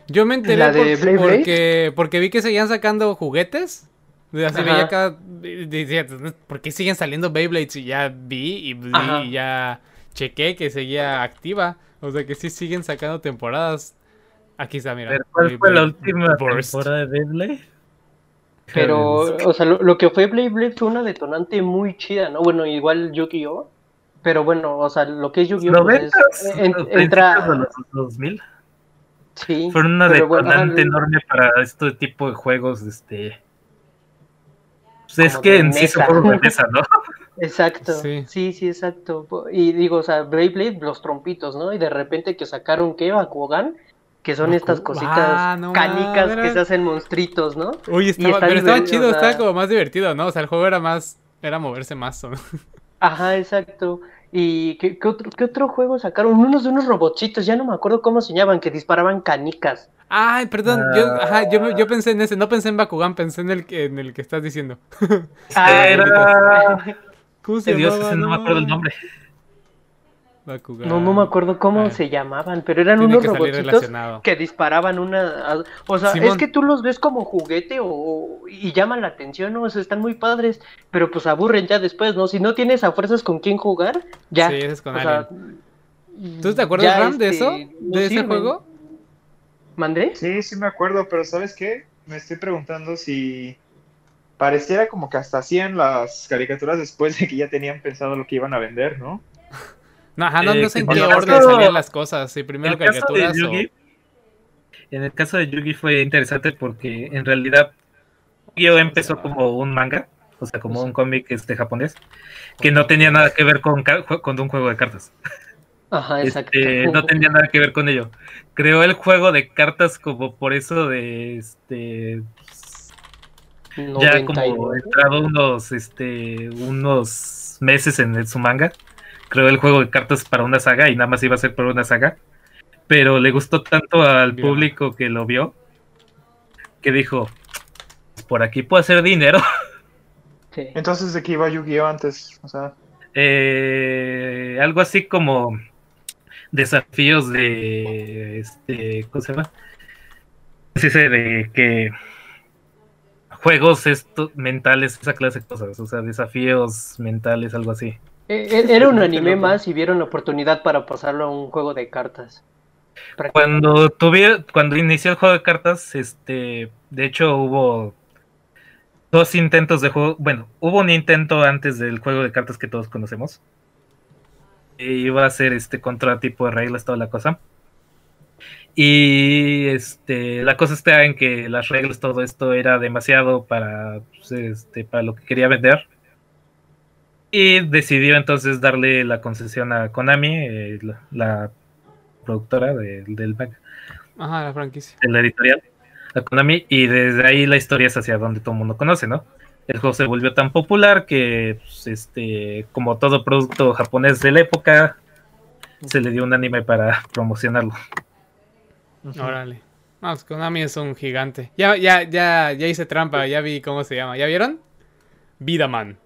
Yo me enteré ¿La de por- Blade Blade? porque, porque vi que seguían sacando juguetes. Así veía cada. ¿por qué siguen saliendo Beyblades? Y ya vi y, y ya chequé que seguía activa. O sea que sí siguen sacando temporadas. Aquí está, mira. ¿Cuál fue la Beyblade última Burst. temporada de Beyblade? Pero, o sea, lo, lo que fue Blade Blade fue una detonante muy chida, ¿no? Bueno, igual Yu-Gi-Oh! Pero bueno, o sea, lo que es Yu-Gi-Oh! pues, es- ¿Noventas? en- entra... de los 2000? Sí, Fueron una bueno, detonante ajá, enorme para este tipo de juegos, este... Pues es que en sí son mesa. juegos de [LAUGHS] mesa, ¿no? Exacto, Sí. sí. sí, exacto. Y digo, o sea, Blade Blade, los trompitos, ¿no? Y de repente que sacaron, ¿qué? Bakugan, que son estas cositas Ah, no canicas que se hacen monstruitos, ¿no? Uy, estaba, está pero estaba chido, o sea- estaba como más divertido, ¿no? O sea, el juego era más. Era moverse más. ¿no? [LAUGHS] Ajá, exacto. ¿Y qué, qué otro, qué otro juego sacaron? Unos de unos robotcitos, ya no me acuerdo cómo se llamaban, que disparaban canicas. Ay, perdón, yo, ajá, yo, yo pensé en ese, no pensé en Bakugan, pensé en el que, en el que estás diciendo. [LAUGHS] Ah, Era. [LAUGHS] ¿Cómo se Dios, llamaba? ese no me acuerdo el nombre. Bakugan. No, no me acuerdo cómo Ah, se llamaban, pero eran Tiene unos relacionado. que disparaban una... O sea, es que tú los ves como juguete o, y llaman la atención, ¿no? O sea, están muy padres, pero pues aburren ya después, ¿no? Si no tienes a fuerzas con quién jugar, ya. Sí, ese es con o sea, ¿Tú te acuerdas, Ram, de este, eso? no ¿De ese sirven. juego? ¿Mandé? Sí, sí me acuerdo, pero ¿sabes qué? Me estoy preguntando si pareciera como que hasta hacían las caricaturas después de que ya tenían pensado lo que iban a vender, ¿no? No, ajá, no, Eh, no sé en qué orden caso- salían las cosas. Sí, primero caricaturas o... En el caso de Yugi fue interesante porque en realidad Yu-Gi-Oh empezó como un manga, o sea, como un cómic este japonés, que no tenía nada que ver con, con un juego de cartas. Ajá, exacto. Este, no tenía nada que ver con ello. Creó el juego de cartas como por eso de este ya como 99. entrado unos este unos meses en el- su manga creó el juego de cartas para una saga y nada más iba a ser para una saga pero le gustó tanto al público que lo vio que dijo por aquí puedo hacer dinero [LAUGHS] Sí. Entonces, ¿de qué iba Yu-Gi-Oh antes? O sea, Eh, algo así como desafíos de este ¿cómo se llama? Sí, sí, de que juegos esto, mentales, esa clase de cosas, o sea, desafíos mentales, algo así. Eh, eh, Era un anime más y vieron la oportunidad para pasarlo a un juego de cartas. Cuando tuve, cuando inició el juego de cartas, este, de hecho hubo dos intentos de juego, bueno, hubo un intento antes del juego de cartas que todos conocemos. E iba a ser este contra tipo de reglas, toda la cosa. Y este, la cosa está en que las reglas, todo esto era demasiado para, pues, este, para lo que quería vender. Y decidió entonces darle la concesión a Konami, eh, la, la productora de- del manga Ajá, la franquicia. de la editorial, a Konami, y desde ahí la historia es hacia donde todo el mundo conoce, ¿no? El juego se volvió tan popular que, pues, este, como todo producto japonés de la época, se le dio un anime para promocionarlo. Órale. No, pues Konami es un gigante. Ya, ya, ya, ya hice trampa, ya vi cómo se llama. ¿Ya vieron? Vidaman.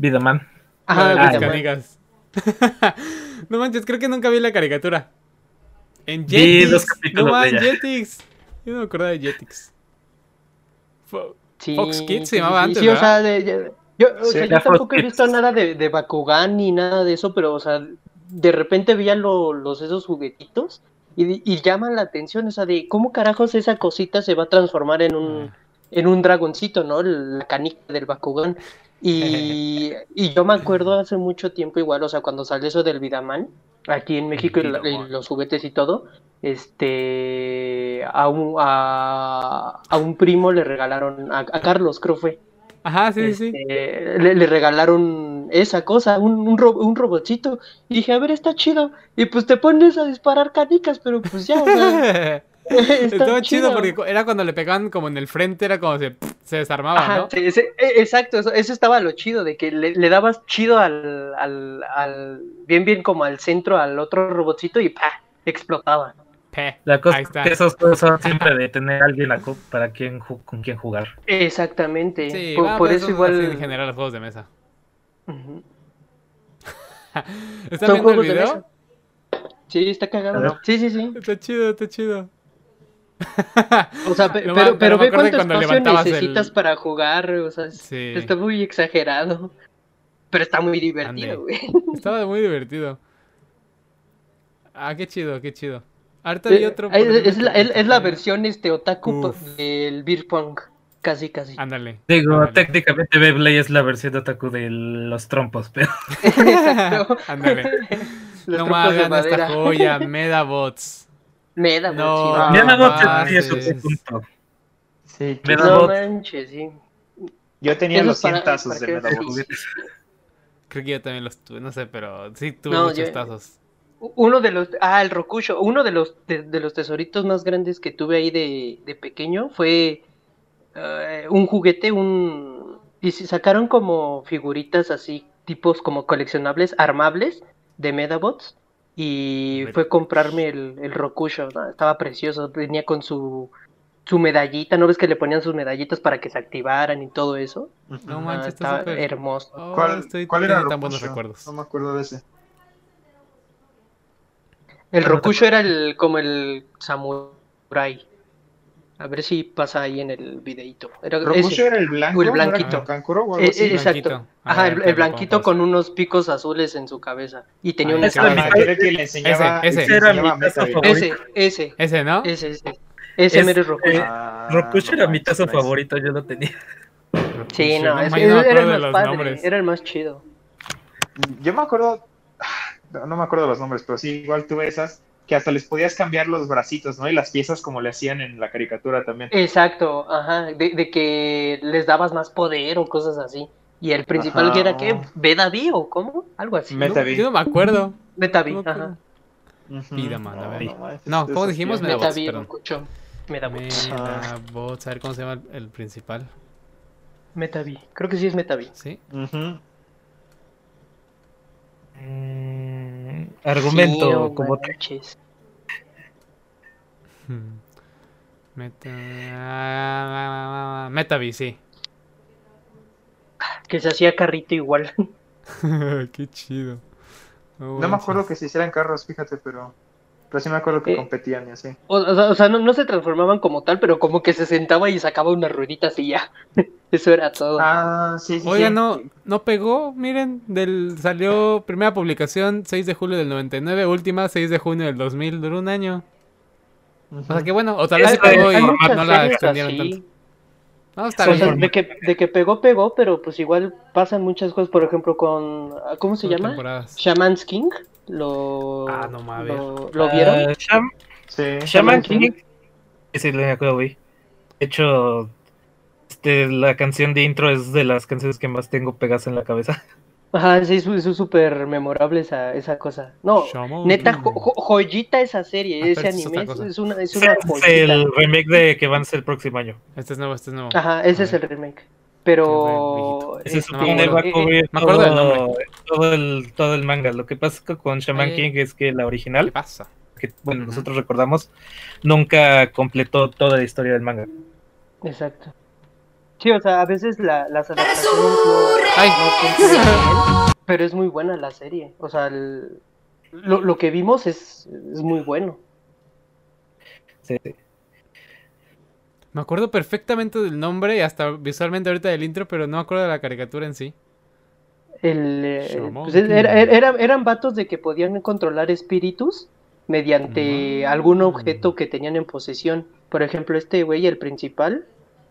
Vidaman. Ajá, La de las Vidaman. canicas. [LAUGHS] no manches, creo que nunca vi la caricatura. En Vi Jetix. dos No capítulos de man, ella. Jetix. Yo no me acordaba de Jetix. Fo- Sí, Fox Kids se llamaba sí, antes, Sí, o ¿verdad? sea, de- de- yo, o Sí, sea, era yo tampoco Fox he visto Kids. nada de, de Bakugan ni nada de eso, pero, o sea, de repente veía lo- los esos juguetitos y, y llaman la atención, o sea, de cómo carajos esa cosita se va a transformar en un, Ah. en un dragoncito, ¿no? La canica del Bakugan. Y, [LAUGHS] y yo me acuerdo hace mucho tiempo igual, o sea, cuando salió eso del Vidaman, aquí en México y, los juguetes y todo, este, a un, a, a un primo le regalaron, a, a Carlos creo fue, Ajá, sí, sí, sí. este, le, le regalaron esa cosa, un, un, ro- un robotcito, y dije, a ver, está chido, y pues te pones a disparar canicas, pero pues ya, o sea, [LAUGHS] [LAUGHS] Estaba chido porque era cuando le pegaban como en el frente, era como se, se desarmaba, Ajá, ¿no? sí, ese- e- exacto, eso, eso estaba lo chido, de que le, le dabas chido al, al, al, bien, bien como al centro, al otro robotcito y ¡pa! explotaba. La cosa Ahí es está. que esos juegos son siempre de tener a alguien a co- para quien con quien jugar. Exactamente, Sí, por, va, por pues eso así igual... en general los juegos de mesa. Ujú. [LAUGHS] ¿Están Son viendo el video? mesa. Sí, está cagado. Sí, sí, sí. Está chido, está chido. O sea, [LAUGHS] pe- No, pero, pero pero ve cuánto espacio el- necesitas para jugar, o sea, Sí. está muy exagerado. Pero está muy divertido, güey. [LAUGHS] Estaba muy divertido. Ah, qué chido, qué chido. Ahorita vi otro. por Eh, Es, la, es- es la versión este otaku Uf. del beer pong. Casi, casi. Ándale. Digo, técnicamente Beyblade es la versión de Otaku de los trompos, pero. [LAUGHS] Ándale. No más, esta joya, Medabots. Me da No, me da no sí, eso sí, punto. Sí, Me da No manches, sí. yo tenía Eso los es para- 100 tazos para de sí. Creo que yo también los tuve, no sé, pero sí tuve No, muchos yo- tazos. Uno de los, ah, el Rokusho, uno de los, de, de los tesoritos más grandes que tuve ahí de, de pequeño fue eh, un juguete, un, y se sacaron como figuritas así, tipos como coleccionables, armables de Medabots. Y fue comprarme el, el Rokusho, ¿no? estaba precioso, venía con su, su medallita, ¿no ves que le ponían sus medallitas para que se activaran y todo eso? No Ah, manches, está estaba hermoso. Oh, ¿Cuál, estoy cuál era tan buenos recuerdos. No me acuerdo de ese. El Rokusho era el como el samurai. A ver si pasa ahí en el videito. Era ese. era el blanco, O el ¿no era blanquito. como Kankuro o algo Eh, así? exacto. Blanquito. Ajá, A el, blanquito con unos picos azules en su cabeza. Y tenía un Ah, ese era mi- era enseñaba, Ese, ese. Era mi. Ese, ese, Ese, ¿no? ese, ese. Ese Es- mero es Rokusho. eh, Ah, Rokusho no era mi manches, tazo favorito, yo lo tenía. Sí, no, Pues, es- no me era acuerdo el de más los padre, nombres. era el más chido. Yo me acuerdo, [SIGHS] no no me acuerdo los nombres, pero sí, igual tuve esas que hasta les podías cambiar los bracitos, ¿no? Y las piezas como le hacían en la caricatura también. Exacto, ajá, de, de que les dabas más poder o cosas así. Y el principal Ajá. que era ¿qué? ¿Bedaví o cómo? Algo así. ¿no? Metavi. Yo no me acuerdo. Betavi, No ajá. acuerdo. Ujú. Vida, man, a ver. manches, No, ¿cómo dijimos? Rokucho. Medabots. Medabots, a ver cómo se llama el, principal. Metavi. Creo que sí es Metavi. ¿Sí? Mm, argumento, Sí, no como. Hmm. Meta... Metavi, sí. Que se hacía carrito igual. [LAUGHS] Qué chido. No me acuerdo que se hicieran carros, fíjate, pero, pero sí me acuerdo que Eh, competían y así. O, o sea, o sea, no, no se transformaban como tal, pero como que se sentaba y sacaba unas rueditas y ya. [LAUGHS] Eso era todo. Ah, sí, sí. Oiga, sí. no, no pegó, miren, del salió primera publicación 6 de julio del 99, última 6 de junio del 2000, duró un año. O sea que bueno, o tal vez Hay- pegó Hay y no la extendieron así. tanto. No, está O sea, bien. de que, de que pegó, pegó, pero pues igual pasan muchas cosas, por ejemplo, con... ¿Cómo se llama? temporadas. Shaman's King. Lo, Ah, no mames. lo, ¿lo vieron? Ah, Sham- Sí. Shaman King. Sí, güey. De hecho, este, la canción de intro es de las canciones que más tengo pegadas en la cabeza. [LAUGHS] Ajá, sí, es es súper memorable esa, esa cosa. No, Shaman neta, King. jo- jo- joyita esa serie, Ah, ese es anime, es, es una, es Es una joyita. el remake de que van a ser el próximo año. Este es nuevo, este es nuevo. Ajá, ese A es el remake. Pero... Qué Se supone va a eh, eh, cubrir todo, el, todo el manga. Lo que pasa con Shaman Ay. King es que la ¿Qué original, pasa? que bueno, Ujú. nosotros recordamos, nunca completó toda la historia del manga. Exacto. Sí, o sea, a veces la, las adaptaciones no, Ay. no bien, pero es muy buena la serie. O sea, el- lo, lo que vimos es, es muy bueno. Sí. Me acuerdo perfectamente del nombre y hasta visualmente ahorita del intro, pero no me acuerdo de la caricatura en sí. El, eh, pues, era- era- eran vatos de que podían controlar espíritus mediante Mm. algún objeto que tenían en posesión. Por ejemplo, este güey, el principal,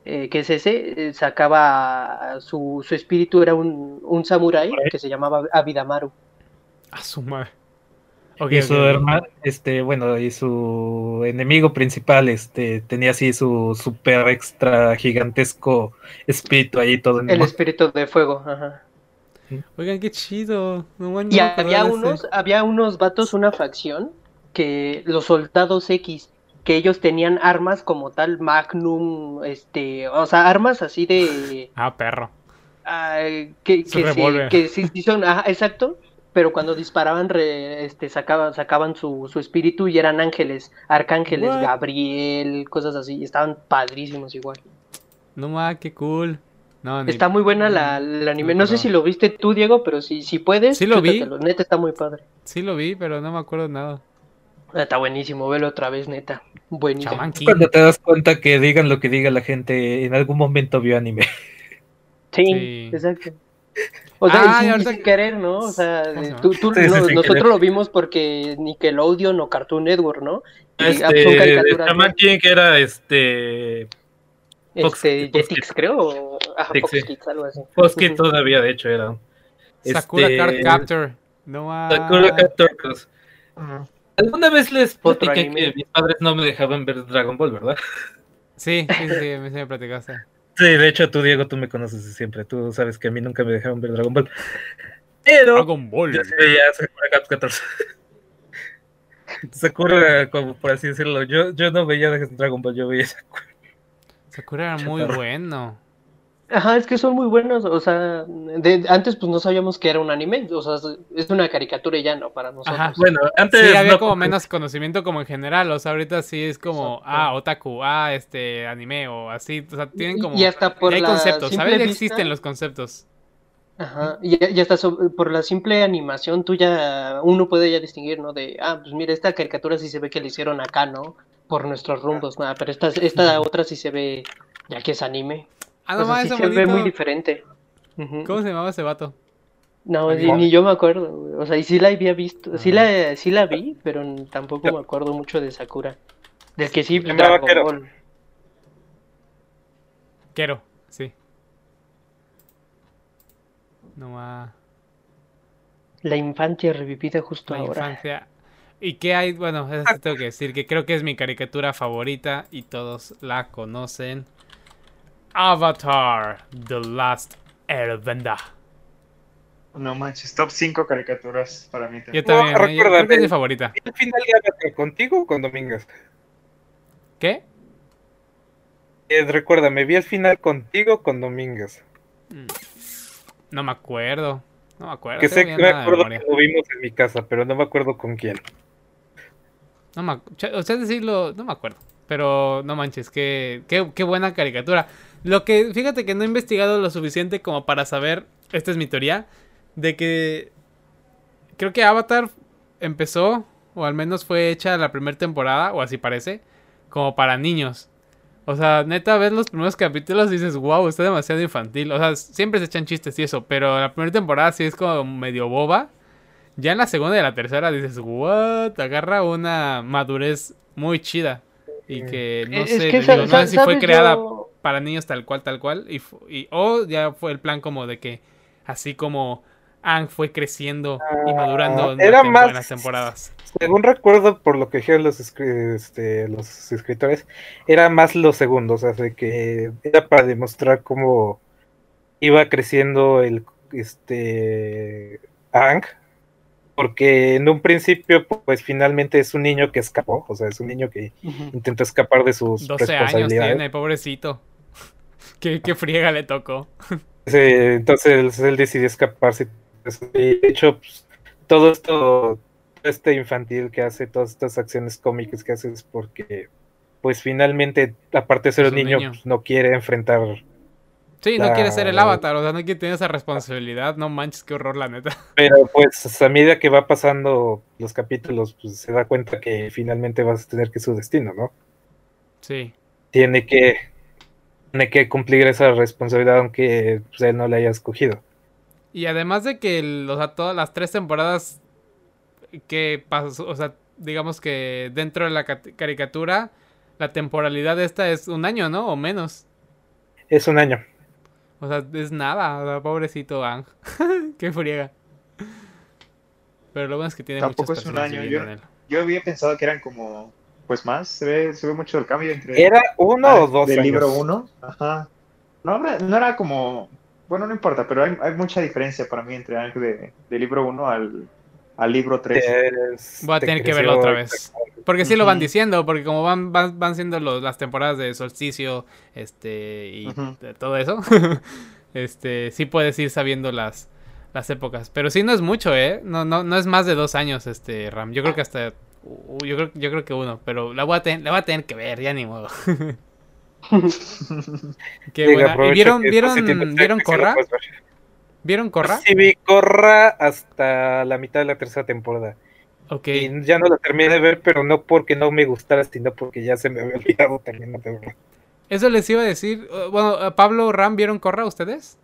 eh, que es ese, eh, sacaba su, su espíritu, era un, un samurái Samurái. que se llamaba Abidamaru. A su madre. Y su hermano, este, bueno, y su enemigo principal, este, tenía así su super extra gigantesco espíritu ahí todo en El espíritu de fuego, ajá. Oigan, qué chido. No, Y había ese. unos, había unos vatos, una facción, que los soldados X, que ellos tenían armas como tal, Magnum, este, o sea, armas así de, Ah, perro. ah, que, que, se- que sí, sí son, ajá, exacto, pero cuando disparaban, re- este, sacaban, sacaban su, su espíritu y eran ángeles, arcángeles, What? Gabriel, cosas así, y estaban padrísimos igual. No ma, qué cool. No, ni- Está muy buena la, el anime, no no sé si lo viste tú, Diego, pero si, si puedes, Sí lo vi. neta está muy padre. Sí lo vi, pero no me acuerdo nada. Está buenísimo, velo otra vez, neta. Buenísimo. Cuando te das cuenta que digan lo que diga la gente, en algún momento vio anime. Sí, Sí. exacto. O sea, Ah, sin, ahorita- sin querer, ¿no? O sea, tú, tú- Sí, sí, no- nosotros querer. lo vimos porque Nickelodeon o Cartoon Network, ¿no? Ah, Este, caricaturas, Shaman. King era este Fox- este, Fox Jetix, Kids. creo, ajá, Fox sí. Kids, algo así. Fox Kids todavía, de hecho, era. Sakura Este, Card Captor. No ma. Sakura Captor Cross. Ujú. Alguna vez les platiqué que mis padres no me dejaban ver Dragon Ball, ¿verdad? Sí, sí, sí, sí, me, sí me platicaste. Sí, de hecho tú, Diego, tú me conoces de siempre. Tú sabes que a mí nunca me dejaron ver Dragon Ball. [LAUGHS] Pero Dragon Ball. yo sí veía Sakura Cap 14. Sakura, como por así decirlo. Yo, yo no veía Dragon Ball, yo veía Sakura. Sakura era muy bueno. Ajá, es que son muy buenos, o sea, de, antes pues no sabíamos que era un anime, o sea, es- una caricatura y ya no para nosotros. Ajá. Bueno, antes Sí, había no- como menos conocimiento como en general, o sea, ahorita sí es como, Exacto. ah, otaku, ah, este, anime o así, o sea, tienen como... y hasta por hay la conceptos, ¿sabes? Vista- existen los conceptos. Ajá, y, y hasta por la simple animación tú ya, uno puede ya distinguir, ¿no? De, ah, pues mira, esta caricatura sí se ve que la hicieron acá, ¿no? Por nuestros rumbos, nada, pero esta, esta otra sí se ve, ya que es anime. Ah, O no sea, mames, sí ese se ve muy diferente. ¿Cómo se llamaba ese vato? No, ni, ni yo me acuerdo, güey. O sea, y sí la había visto, sí la, sí la vi, pero tampoco me acuerdo mucho de Sakura. Del que sí, Dragon Kero. Ball. Quero, sí. No va. La infancia revivida justo La ahora. infancia. ¿Y qué hay? Bueno, eso tengo que decir que creo que es mi caricatura favorita y todos la conocen. Avatar, The Last Airbender. No manches, top 5 caricaturas para mí Yo también. también, ¿eh? Yo creo que es mi favorita. ¿Vi el final de Avatar contigo o con Domínguez? ¿Qué? Eh, recuérdame, vi el final contigo o con Domínguez. Mm, No me acuerdo. No me acuerdo. Que sé que me acuerdo que lo vimos en mi casa, pero no me acuerdo con quién. No me, ch- usted decirlo, no me acuerdo. Pero no manches, qué, qué, qué buena caricatura. Lo que, fíjate que no he investigado lo suficiente como para saber, esta es mi teoría, de que creo que Avatar empezó, o al menos fue hecha la primera temporada, o así parece, como para niños. O sea, neta, ves los primeros capítulos y dices, wow, está demasiado infantil. O sea, siempre se echan chistes y eso, pero la primera temporada sí es como medio boba. Ya en la segunda y la tercera dices, what? Agarra una madurez muy chida. Y que no Es sé, que, digo, no sa- sé si fue creada Yo- para niños tal cual, tal cual. Y, fu- y- o ya fue el plan como de que así como Ang fue creciendo y madurando en, Ah, era las tem- más- en las temporadas. Según recuerdo, por lo que dijeron los, este, los escritores, era más lo segundo, o sea, de que era para demostrar cómo iba creciendo el este Ang, porque en un principio, pues finalmente es un niño que escapó, o sea, es un niño que intentó escapar de sus 12 años tiene, pobrecito. [LAUGHS] ¿Qué, qué friega le tocó. Sí, entonces él decidió escaparse. Y de hecho, pues, todo esto, este infantil que hace, todas estas acciones cómicas que hace es porque, pues finalmente, aparte de ser un niño, niño. pues, no quiere enfrentar. Sí, no quiere ser el avatar, o sea, no quiere tener esa responsabilidad. No manches, qué horror, la neta. [LAUGHS] Pero pues a medida que va pasando los capítulos, pues se da cuenta que finalmente vas a tener que su destino, ¿no? Sí. Tiene que, tiene que cumplir esa responsabilidad aunque pues, él no la haya escogido. Y además de que, el- o sea, todas las tres temporadas que pasó, o sea, digamos que dentro de la cat- caricatura, la temporalidad de esta es un año, ¿no? O menos. Es un año. O sea, es nada, o sea, pobrecito Ang. [LAUGHS] Qué friega. Pero lo bueno es que tiene Tampoco muchas es un año, yo- en él. Yo había pensado que eran como, pues más, se ve, se ve mucho el cambio entre... ¿Era uno Ah, o dos Del años? libro 1. Ajá. No, no era como. Bueno, no importa, pero hay, hay mucha diferencia para mí entre Ang de, del libro 1 al, al libro 3. Es- Voy a te tener que verlo otra vez. Porque sí lo van diciendo, porque como van, van, van siendo los, las temporadas de solsticio, este, y de todo eso, [LAUGHS] este, sí puedes ir sabiendo las, las épocas. Pero sí no es mucho, ¿eh? No, no, no es más de dos años, este, Ram. Yo creo que hasta, uh, yo creo, yo creo que uno, pero la voy a, ten- la voy a tener que ver, ya ni modo. [LAUGHS] Qué Diga, buena. ¿Y vieron, vieron, vieron Corra? ¿Vieron Corra? Sí vi Corra hasta la mitad de la tercera temporada. Ok. Y ya no la terminé de ver, pero no porque no me gustara, sino porque ya se me había olvidado terminar de verla. Eso les iba a decir. uh, Bueno, uh, Pablo, Ram, ¿vieron Corra ustedes?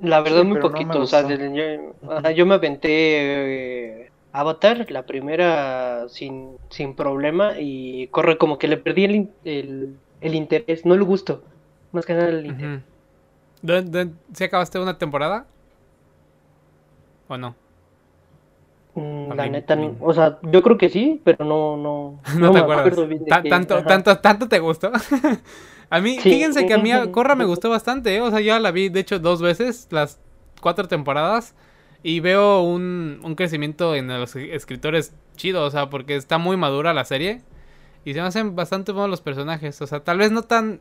La verdad, Sí, muy no poquito. o sea, desde- yo, me aventé eh, Avatar, la primera sin, sin problema, y corre como que le perdí el, el, el interés, no el gusto. Más que nada el interés. Ujú. ¿Dó- ¿Sí acabaste una temporada? ¿O no? Mm, La neta, no- o sea, yo creo que sí, pero no, no, [LAUGHS] No, te me acuerdas. acuerdo bien de tanto, ajá. tanto, tanto te gustó. [LAUGHS] a mí, Sí. fíjense que a mí a Corra me gustó bastante, ¿eh? O sea, yo la vi, de hecho, dos veces, las cuatro temporadas. Y veo un, un crecimiento en los escritores chido, o sea, porque está muy madura la serie. Y se me hacen bastante buenos los personajes. O sea, tal vez no tan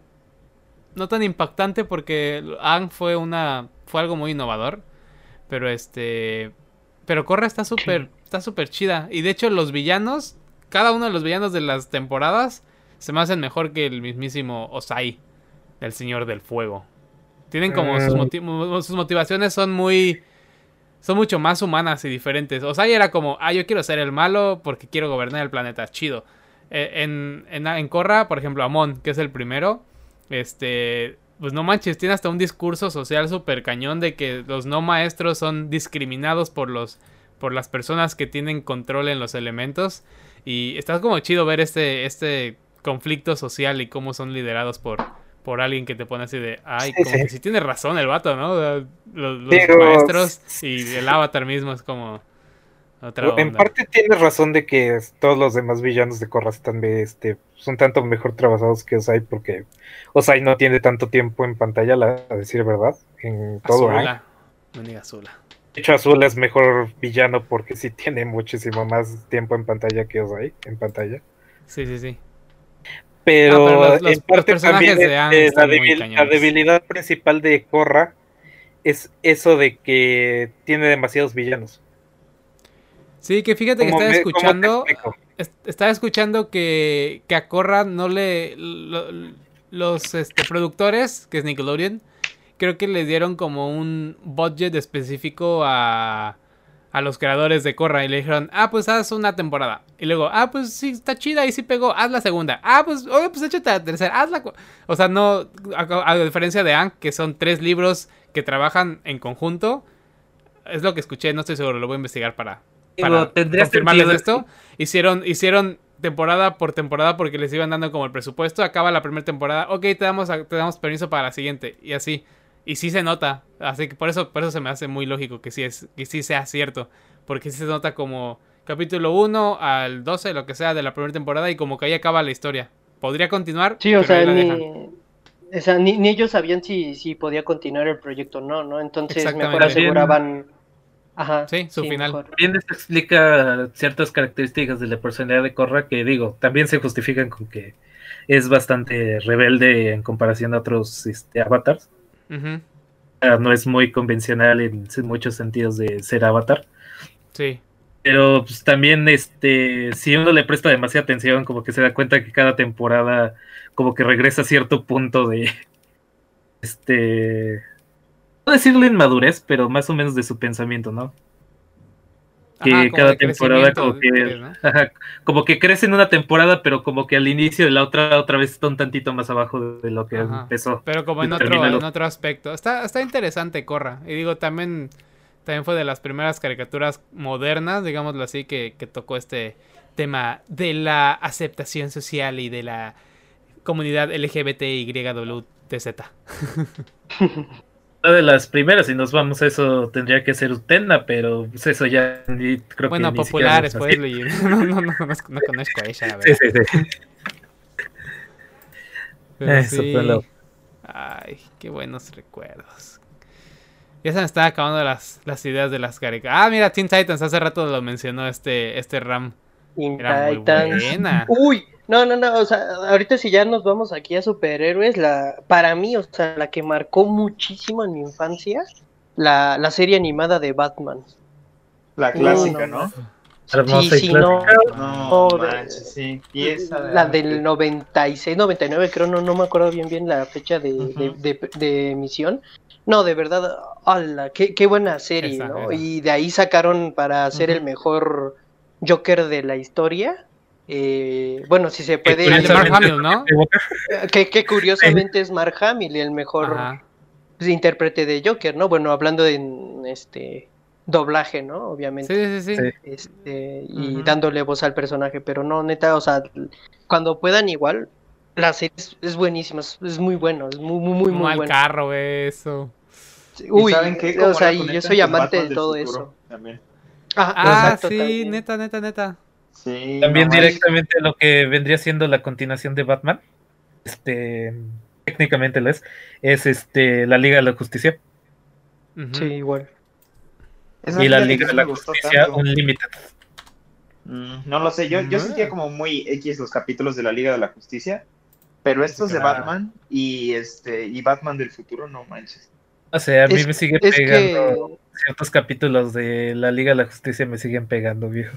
no tan impactante porque Ang fue una fue algo muy innovador, pero este pero Korra está súper está súper chida y de hecho los villanos, cada uno de los villanos de las temporadas se me hacen mejor que el mismísimo Osai, el Señor del Fuego. Tienen como sus, Mm. moti- mo- sus motivaciones son muy son mucho más humanas y diferentes. Osai era como, ah, yo quiero ser el malo porque quiero gobernar el planeta, chido. Eh, en, en, en Korra, por ejemplo, Amon, que es el primero, este, pues no manches, tiene hasta un discurso social súper cañón de que los no maestros son discriminados por los por las personas que tienen control en los elementos y está como chido ver este este conflicto social y cómo son liderados por por alguien que te pone así de, ay, Sí, como sí. que sí tiene razón el vato, ¿no? Los, los Pero- maestros y el avatar mismo es como otra En onda. parte tienes razón de que es- todos los demás villanos de Korra están de, este, son tanto mejor trabajados que Osai porque Osai no tiene tanto tiempo en pantalla, la- a decir verdad, en todo. ¿eh? Azula. Mendiga Azula. De hecho, Azul es mejor villano porque sí tiene muchísimo más tiempo en pantalla que Osai en pantalla. Sí, sí, sí. Pero, Ah, pero los- los- en parte los también de Aang este, la, debil- la debilidad principal de Korra es eso de que tiene demasiados villanos. Sí, que fíjate que ¿Cómo estaba me- escuchando. Estaba escuchando que, que a Korra no le. lo- los este, productores, que es Nickelodeon, creo que les dieron como un budget específico a, a los creadores de Korra. Y le dijeron, ah, pues haz una temporada. Y luego, ah, pues sí, está chida y sí pegó, haz la segunda. Ah, pues, oye, pues échate la tercera, haz la. cu-". O sea, no. A, a diferencia de Ank, que son tres libros que trabajan en conjunto. Es lo que escuché, no estoy seguro, lo voy a investigar para, para confirmarles sentido. esto. Hicieron, hicieron temporada por temporada porque les iban dando como el presupuesto. Acaba la primera temporada. Ok, te damos, te damos permiso para la siguiente. Y así. Y sí se nota. Así que por eso, por eso se me hace muy lógico que sí, es, que sí sea cierto. Porque sí se nota como capítulo 1 al 12, lo que sea, de la primera temporada. Y como que ahí acaba la historia. Podría continuar. Sí, o sea, ni, o sea, ni, ni ellos sabían si, si podía continuar el proyecto o no, ¿no? Entonces mejor aseguraban. Ajá. Sí, su final. mejor. También esto explica ciertas características de la personalidad de Korra que digo, también se justifican con que es bastante rebelde en comparación a otros este, avatars. O sea, no es muy convencional en muchos sentidos de ser avatar. Sí. Pero pues, también, este, si uno le presta demasiada atención, como que se da cuenta que cada temporada como que regresa a cierto punto de, este, decirle inmadurez, pero más o menos de su pensamiento, ¿no? Que Ajá, cada temporada como que, ¿crees, no? ajá, como que crece en una temporada, pero como que al inicio de la otra otra vez está un tantito más abajo de lo que Ajá. empezó. Pero como en otro, en otro aspecto. Está, está interesante, Corra. Y digo, también, también fue de las primeras caricaturas modernas, digámoslo así, que, que tocó este tema de la aceptación social y de la comunidad LGBTYWTZ. [LAUGHS] Una de las primeras, si nos vamos a eso, tendría que ser Utena, pero pues eso ya ni, creo Bueno, que siquiera pues. es Luigi. [LAUGHS] No, no, no, conozco, no conozco a ella, la. Sí, verdad. sí, sí. [LAUGHS] Pero Eso sí. fue lo- Ay, qué buenos recuerdos. Ya se me están acabando las, las ideas de las caricaturas. Ah, mira, Teen Titans, hace rato lo mencionó este, este Ram. Teen Era muy buena. Uy, no, no, no, o sea, ahorita si ya nos vamos aquí a superhéroes, la, para mí, o sea, la que marcó muchísimo en mi infancia, la, la serie animada de Batman. La clásica, no, ¿no? Hermosa Sí, y sí. No, No, de- manches, sí. Y esa La del 96, 99, creo, no, no me acuerdo bien bien la fecha de, de, de- de emisión. No, de verdad, ¡hala! Qué, qué buena serie, Esa ¿no? era. Y de ahí sacaron para hacer el mejor Joker de la historia. Eh, bueno, si se puede. El de Mark curiosamente- Hamill, ¿no? [LAUGHS] Que, que curiosamente es Mark Hamill, el mejor Ajá. pues, intérprete de Joker, ¿no? Bueno, hablando de en, este doblaje, ¿no? Obviamente. Sí, sí, sí. Este, y dándole voz al personaje, pero no, neta, o sea, cuando puedan igual, la serie es, es buenísima, es, es muy bueno, es muy, muy, muy, muy bueno. carro, eso. Uy, saben qué? o sea, y yo soy amante de todo futuro eso. También. Ah, Ah, exacto, sí, también. neta, neta, neta. Sí, También no directamente lo que vendría siendo la continuación de Batman, este, técnicamente lo es, es este la Liga de la Justicia Ujú. Sí, igual. Esa y la Liga de no la Justicia tanto. Unlimited. Mm, no lo sé, yo, yo sentía como muy X los capítulos de la Liga de la Justicia. Pero estos de Claro. Batman y este y Batman del futuro, no manches. O sea, a mí Es- me sigue pegando. que Ciertos capítulos de la Liga de la Justicia me siguen pegando, viejo.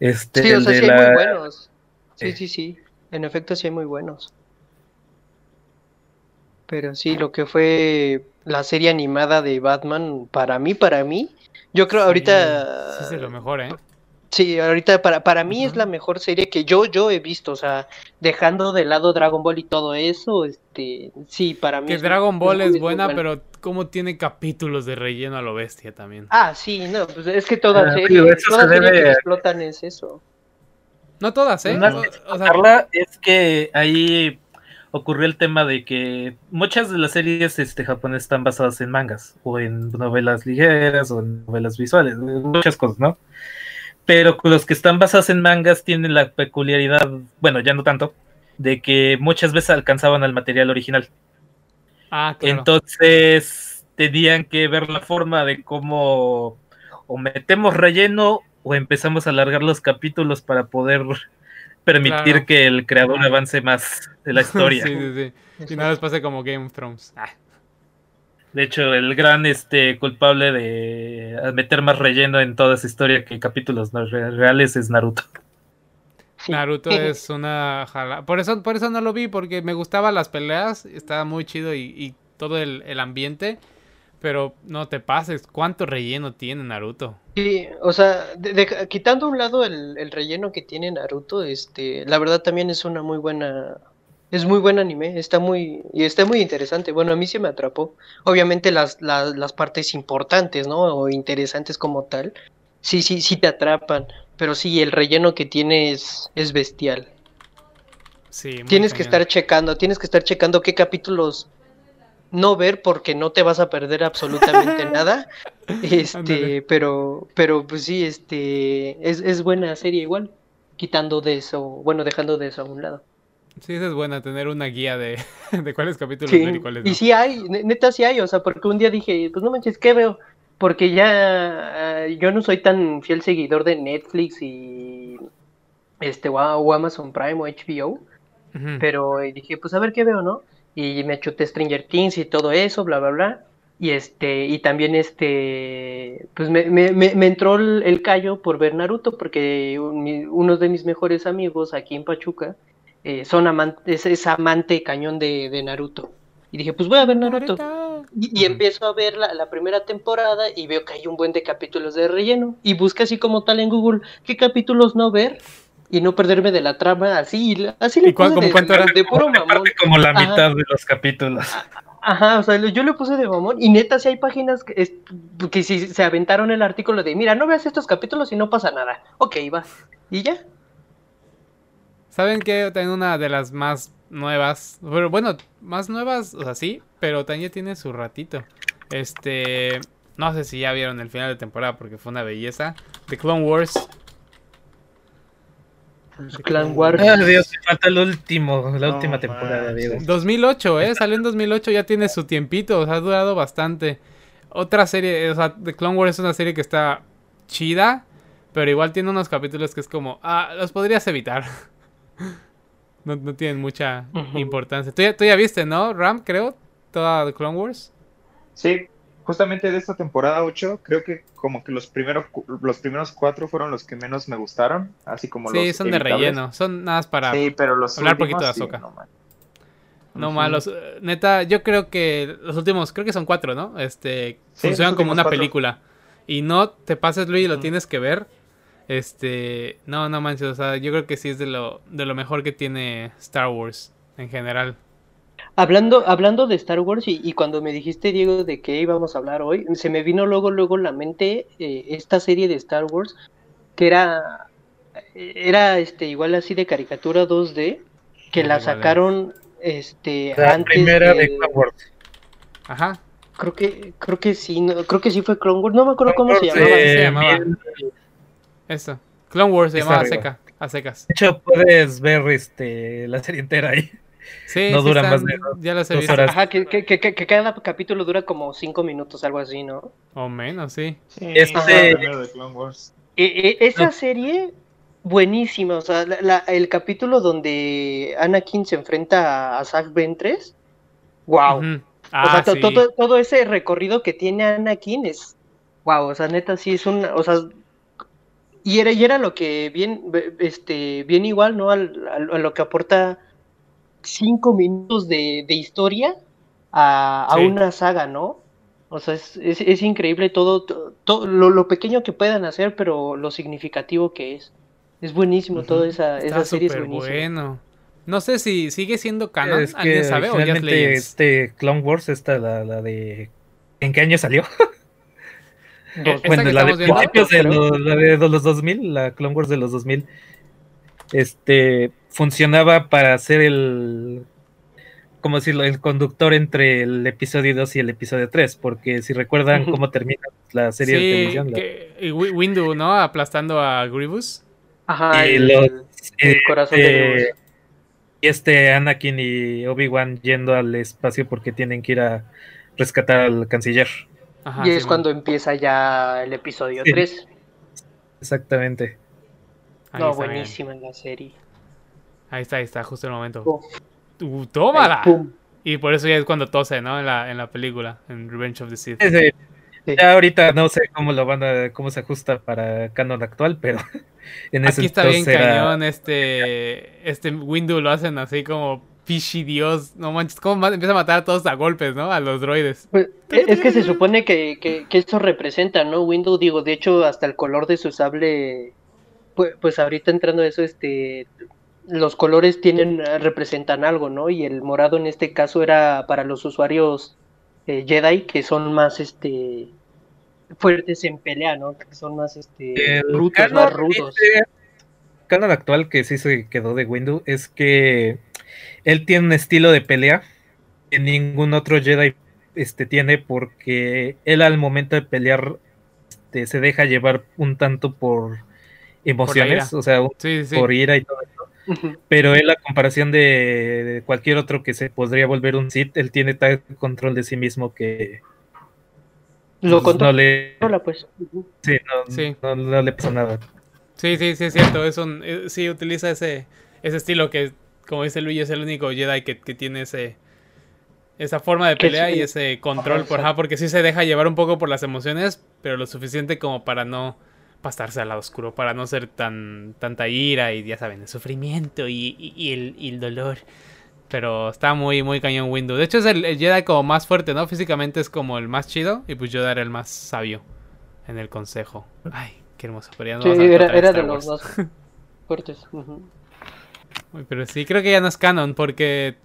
Este, sí, o el sea, sí hay la- muy buenos. Sí, Sí. sí, sí. En efecto, sí hay muy buenos. Pero sí, lo que fue la serie animada de Batman, para mí, para mí, yo creo Sí, ahorita... Sí, es de lo mejor, ¿eh? Sí, ahorita para, para mí es la mejor serie que yo, yo he visto, o sea, dejando de lado Dragon Ball y todo eso, este, sí, para mí Que es- Dragon Ball es buena, buena. pero como tiene capítulos de relleno a lo bestia también. Ah, sí, no, pues es que toda Ah, serie, digo, eso toda se serie debe que explotan es eso. No todas, ¿eh? Más O- que o sea, Carla, es que ahí ocurrió el tema de que muchas de las series este, japonesas están basadas en mangas o en novelas ligeras o en novelas visuales, muchas cosas, ¿no? Pero los que están basados en mangas tienen la peculiaridad, bueno, ya no tanto, de que muchas veces alcanzaban al material original. ah, claro. Entonces tenían que ver la forma de cómo o metemos relleno o empezamos a alargar los capítulos para poder permitir Claro. que el creador avance más de la [LAUGHS] historia. sí, sí, sí. Y no les pase como Game of Thrones. Ah, De hecho, el gran este culpable de meter más relleno en toda esa historia que capítulos reales es Naruto. Naruto es una jala. Por eso, por eso no lo vi, porque me gustaban las peleas, estaba muy chido y, y todo el, el ambiente. Pero no te pases, ¿cuánto relleno tiene Naruto? Sí, o sea, de- de- quitando a un lado el, el relleno que tiene Naruto, este, la verdad también es una muy buena, es muy buen anime, está muy, y está muy interesante. Bueno, a mí sí me atrapó. Obviamente las, las, las partes importantes, ¿no? O interesantes como tal, sí, sí, sí te atrapan. Pero sí, el relleno que tiene es, es bestial. Sí, Tienes que estar checando, tienes que estar checando qué capítulos no ver porque no te vas a perder absolutamente [LAUGHS] nada. Este, pero, pero pues sí, este, es, es buena serie igual, quitando de eso, bueno, dejando de eso a un lado. Sí, esa es buena, tener una guía de, [LAUGHS] de cuáles capítulos Sí, ver y cuáles no. y sí hay, ne- neta sí hay, o sea, porque un día dije, pues no manches, ¿qué veo? Porque ya ah, yo no soy tan fiel seguidor de Netflix y este o, o Amazon Prime o HBO. Pero dije, pues a ver qué veo, ¿no? Y me chuté Stranger Things y todo eso, bla, bla, bla. Y este, y también este, pues me, me, me, me entró el, el callo por ver Naruto, porque un- mi- uno de mis mejores amigos aquí en Pachuca eh, son amante, es, es amante cañón de, de Naruto. Y dije, pues voy a ver Naruto. Y, empiezo a ver la, la primera temporada y veo que hay un buen de capítulos de relleno. Y busqué así como tal en Google qué capítulos no ver y no perderme de la trama. Así, así le ¿Y cuán- puse como de, cuánto era? de puro mamón. Como la Ajá. mitad de los capítulos. Ajá, o sea, yo le puse de mamón. Y neta, si hay páginas que, es- que si se aventaron el artículo de, mira, no veas estos capítulos y no pasa nada. Ok, va. Y ya. ¿Saben que También una de las más nuevas, pero bueno, más nuevas, o sea, sí, pero también tiene su ratito. Este, no sé si ya vieron el final de temporada porque fue una belleza. The Clone Wars. Clan Wars. Ah, Dios, me falta el último, la No última temporada. Diego. 2008, ¿eh? Salió en 2008, ya tiene su tiempito, o sea, ha durado bastante. Otra serie, o sea, The Clone Wars es una serie que está chida, pero igual tiene unos capítulos que es como, ah, los podrías evitar. [LAUGHS] No, no tienen mucha importancia. ¿Tú ya, tú ya viste, ¿no, Ram, creo? Toda The Clone Wars. Sí, justamente de esta temporada 8, creo que como que los primeros los primeros cuatro fueron los que menos me gustaron, así como Sí, los son de relleno, son nada más para... Sí, pero los hablar últimos, poquito de sí, Ahsoka. no Ujú. malos. eh, Neta, yo creo que los últimos, creo que son cuatro, ¿no? Este, Sí, funcionan como una cuatro. película. Y no te pases, Luis, lo Ujú. tienes que ver. Este, no, no manches, o sea, yo creo que sí es de lo, de lo mejor que tiene Star Wars en general. Hablando, hablando de Star Wars y, y cuando me dijiste, Diego, de qué íbamos a hablar hoy, se me vino luego, luego la mente eh, esta serie de Star Wars que era, era este, igual así de caricatura 2D, que No la sacaron este, La antes primera de de- Clone Wars. Ajá. Creo que, creo que sí, no, creo que sí fue Clone Wars, no me acuerdo cómo se llamaba. así se eh, llamaba. bien- Eso. Clone Wars se Está llamaba seca, a secas. De hecho, puedes ver este la serie entera ahí. Sí, No sí dura están- más de dos- ya las he dos visto. horas. Ajá, que, que, que, que- que cada capítulo dura como cinco minutos, algo así, ¿no? O menos, sí. Sí, Este- de Clone Wars. E- e- esa No. serie buenísima. O sea, la- la- el capítulo donde Anakin se enfrenta a, a Zack Ventress. ¡Wow! Ujú. o Ah, sea, to- sí. todo, todo ese recorrido que tiene Anakin es. ¡Wow! O sea, neta, sí es un. O sea. Y era, y era lo que bien, este, bien igual, ¿no? Al- al- a lo que aporta cinco minutos de, de historia a, a Sí. una saga, ¿no? O sea, es, es, es increíble todo, to- todo, lo, lo pequeño que puedan hacer, pero lo significativo que es. Es buenísimo, toda esa, Está esa serie es buenísima. bueno. No sé si sigue siendo canon. Es que ¿Alguien sabe o ya es este Clone Wars, esta la, la de... ¿En qué año salió? [LAUGHS] Dos- ¿Esta bueno, que la de viendo? principios de los, la de los 2000, la Clone Wars de los 2000, este, funcionaba para hacer el, ¿cómo decirlo? El conductor entre el episodio 2 y el episodio 3, porque si recuerdan cómo termina la serie de televisión, la- y Wi- Windu, ¿no? Aplastando a Grievous. Ajá, y el, los- el corazón de eh, Grievous. y este Anakin y Obi-Wan yendo al espacio porque tienen que ir a rescatar al canciller. Ajá, y es cuando empieza ya el episodio Sí. 3. Exactamente. Ahí No, bien. buenísima la serie. Ahí está, ahí está, justo el momento. Uh, ¡Tómala! Y por eso ya es cuando tose, ¿no? En la, en la película, en Revenge of the Sith. Sí. Ya ahorita no sé cómo lo van a, cómo se ajusta para canon actual, pero [LAUGHS] en ese Aquí está bien era- cañón, este, este Windu lo hacen así como pichi dios, no manches, cómo ma- empieza a matar a todos a golpes, ¿no? A los droides. Pues, e- es que se supone que, que, que esto representa, ¿no? Windows, digo, de hecho, hasta el color de su sable, pues, pues ahorita entrando a eso, este, los colores tienen, eh, representan algo, ¿no? Y el morado en este caso era para los usuarios eh, Jedi que son más, este, fuertes en pelea, ¿no? Que son más, este, el brutos, canon, más rudos. este, canon actual que sí se quedó de Windu es que él tiene un estilo de pelea que ningún otro Jedi este, tiene porque él al momento de pelear este, se deja llevar un tanto por emociones, o sea, un- Sí, sí. por ira y todo Ujú. Pero él, a comparación de, cualquier otro que se podría volver un Sith, él tiene tal control de sí mismo que Lo pues, no le, pues. Ujú. sí, no, Sí. no- no le pasa nada. Sí, sí, sí, es cierto. Es un, eh, sí, utiliza ese, ese estilo que, como dice Luis, es el único Jedi que, que tiene ese esa forma de pelea sí. y ese control, Ajá, por, ajá, porque sí se deja llevar un poco por las emociones, pero lo suficiente como para no pasarse al lado oscuro, para no ser tan tanta ira y ya saben, el sufrimiento y, y- y el, y el dolor. Pero está muy, muy cañón Windu. De hecho es el, el Jedi como más fuerte, ¿no? Físicamente es como el más chido y pues Yoda era el más sabio en el consejo. Ay, qué hermoso. Pero ya no Sí, era, de los más [LAUGHS] fuertes. Ujú. Uy, Pero sí, creo que ya no es canon porque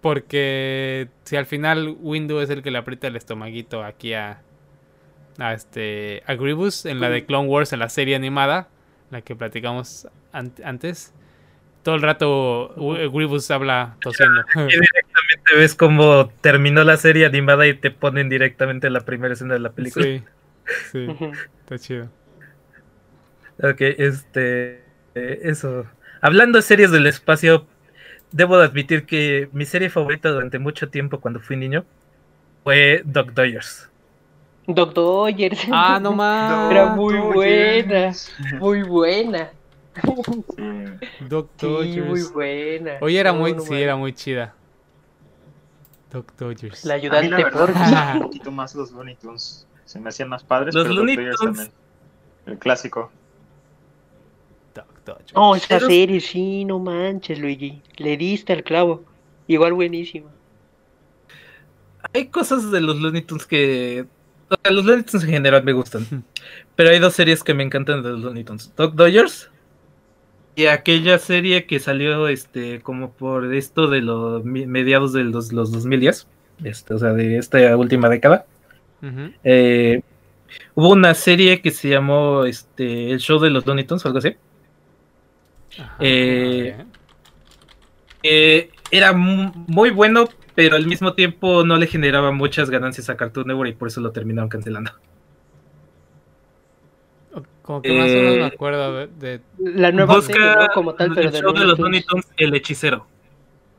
porque si al final Windu es el que le aprieta el estomaguito aquí a a este a Grievous en la de Clone Wars en la serie animada, la que platicamos an- antes. Todo el rato Grievous habla tosiendo. [LAUGHS] Y directamente ves cómo terminó la serie animada y te ponen directamente la primera escena de la película. sí. Sí, [LAUGHS] está chido. Ok, este. eh, eso. Hablando de series del espacio, debo de admitir que mi serie favorita durante mucho tiempo cuando fui niño fue Doc Dodgers. Doc Dodgers. Ah, no más. Era muy buena. Muy buena. Sí. Doctor Sí, muy buena. Oye, era muy sí, era muy chida. Doc Dodgers. La A mí la ayudante verdad por me gustan [LAUGHS] un poquito más los Looney Tunes. Se me hacían más padres, Los pero Looney Tunes. también. El clásico. Doc Dodgers. Oh, esa serie, sí, no manches, Luigi. Le diste al clavo. Igual buenísima. Hay cosas de los Looney Tunes que. o sea, los Looney Tunes en general me gustan. Pero hay dos series que me encantan de los Looney Tunes: Doc Dodgers y aquella serie que salió este como por esto de los mediados de los, los 2010. Este, o sea, de esta última década. Eh, hubo una serie que se llamó este, El Show de los Looney Tunes o algo así. Ajá, Eh. Eh, era mu- muy bueno, pero al mismo tiempo no le generaba muchas ganancias a Cartoon Network y por eso lo terminaron cancelando. Como que más o menos me eh, acuerdo de, de La nueva Busca serie, ¿no? Como tal, pero el de show de los. Looney Tunes, El Hechicero.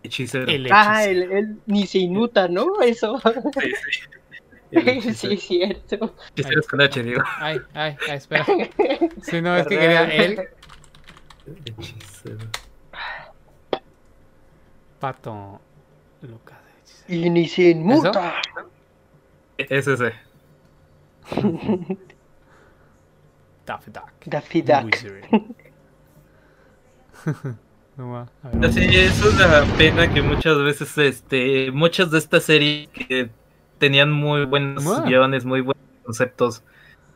Hechicero. el Ah, hechizo. él, él ni se inmuta, ¿no? Eso. Sí, sí. [LAUGHS] Hechicero. sí, es cierto. Hechicero es con H, digo. Ay, ay, ay, espera. [LAUGHS] Sí, no, es que quería él. Hechicero. Pato Lucas. de hechicero. Sin muta. Es ese. [LAUGHS] Daffy Duck. Daffy Duck. [LAUGHS] No. Sí, es una pena que muchas veces, este, muchas de estas series que tenían muy buenos Ah. guiones, muy buenos conceptos,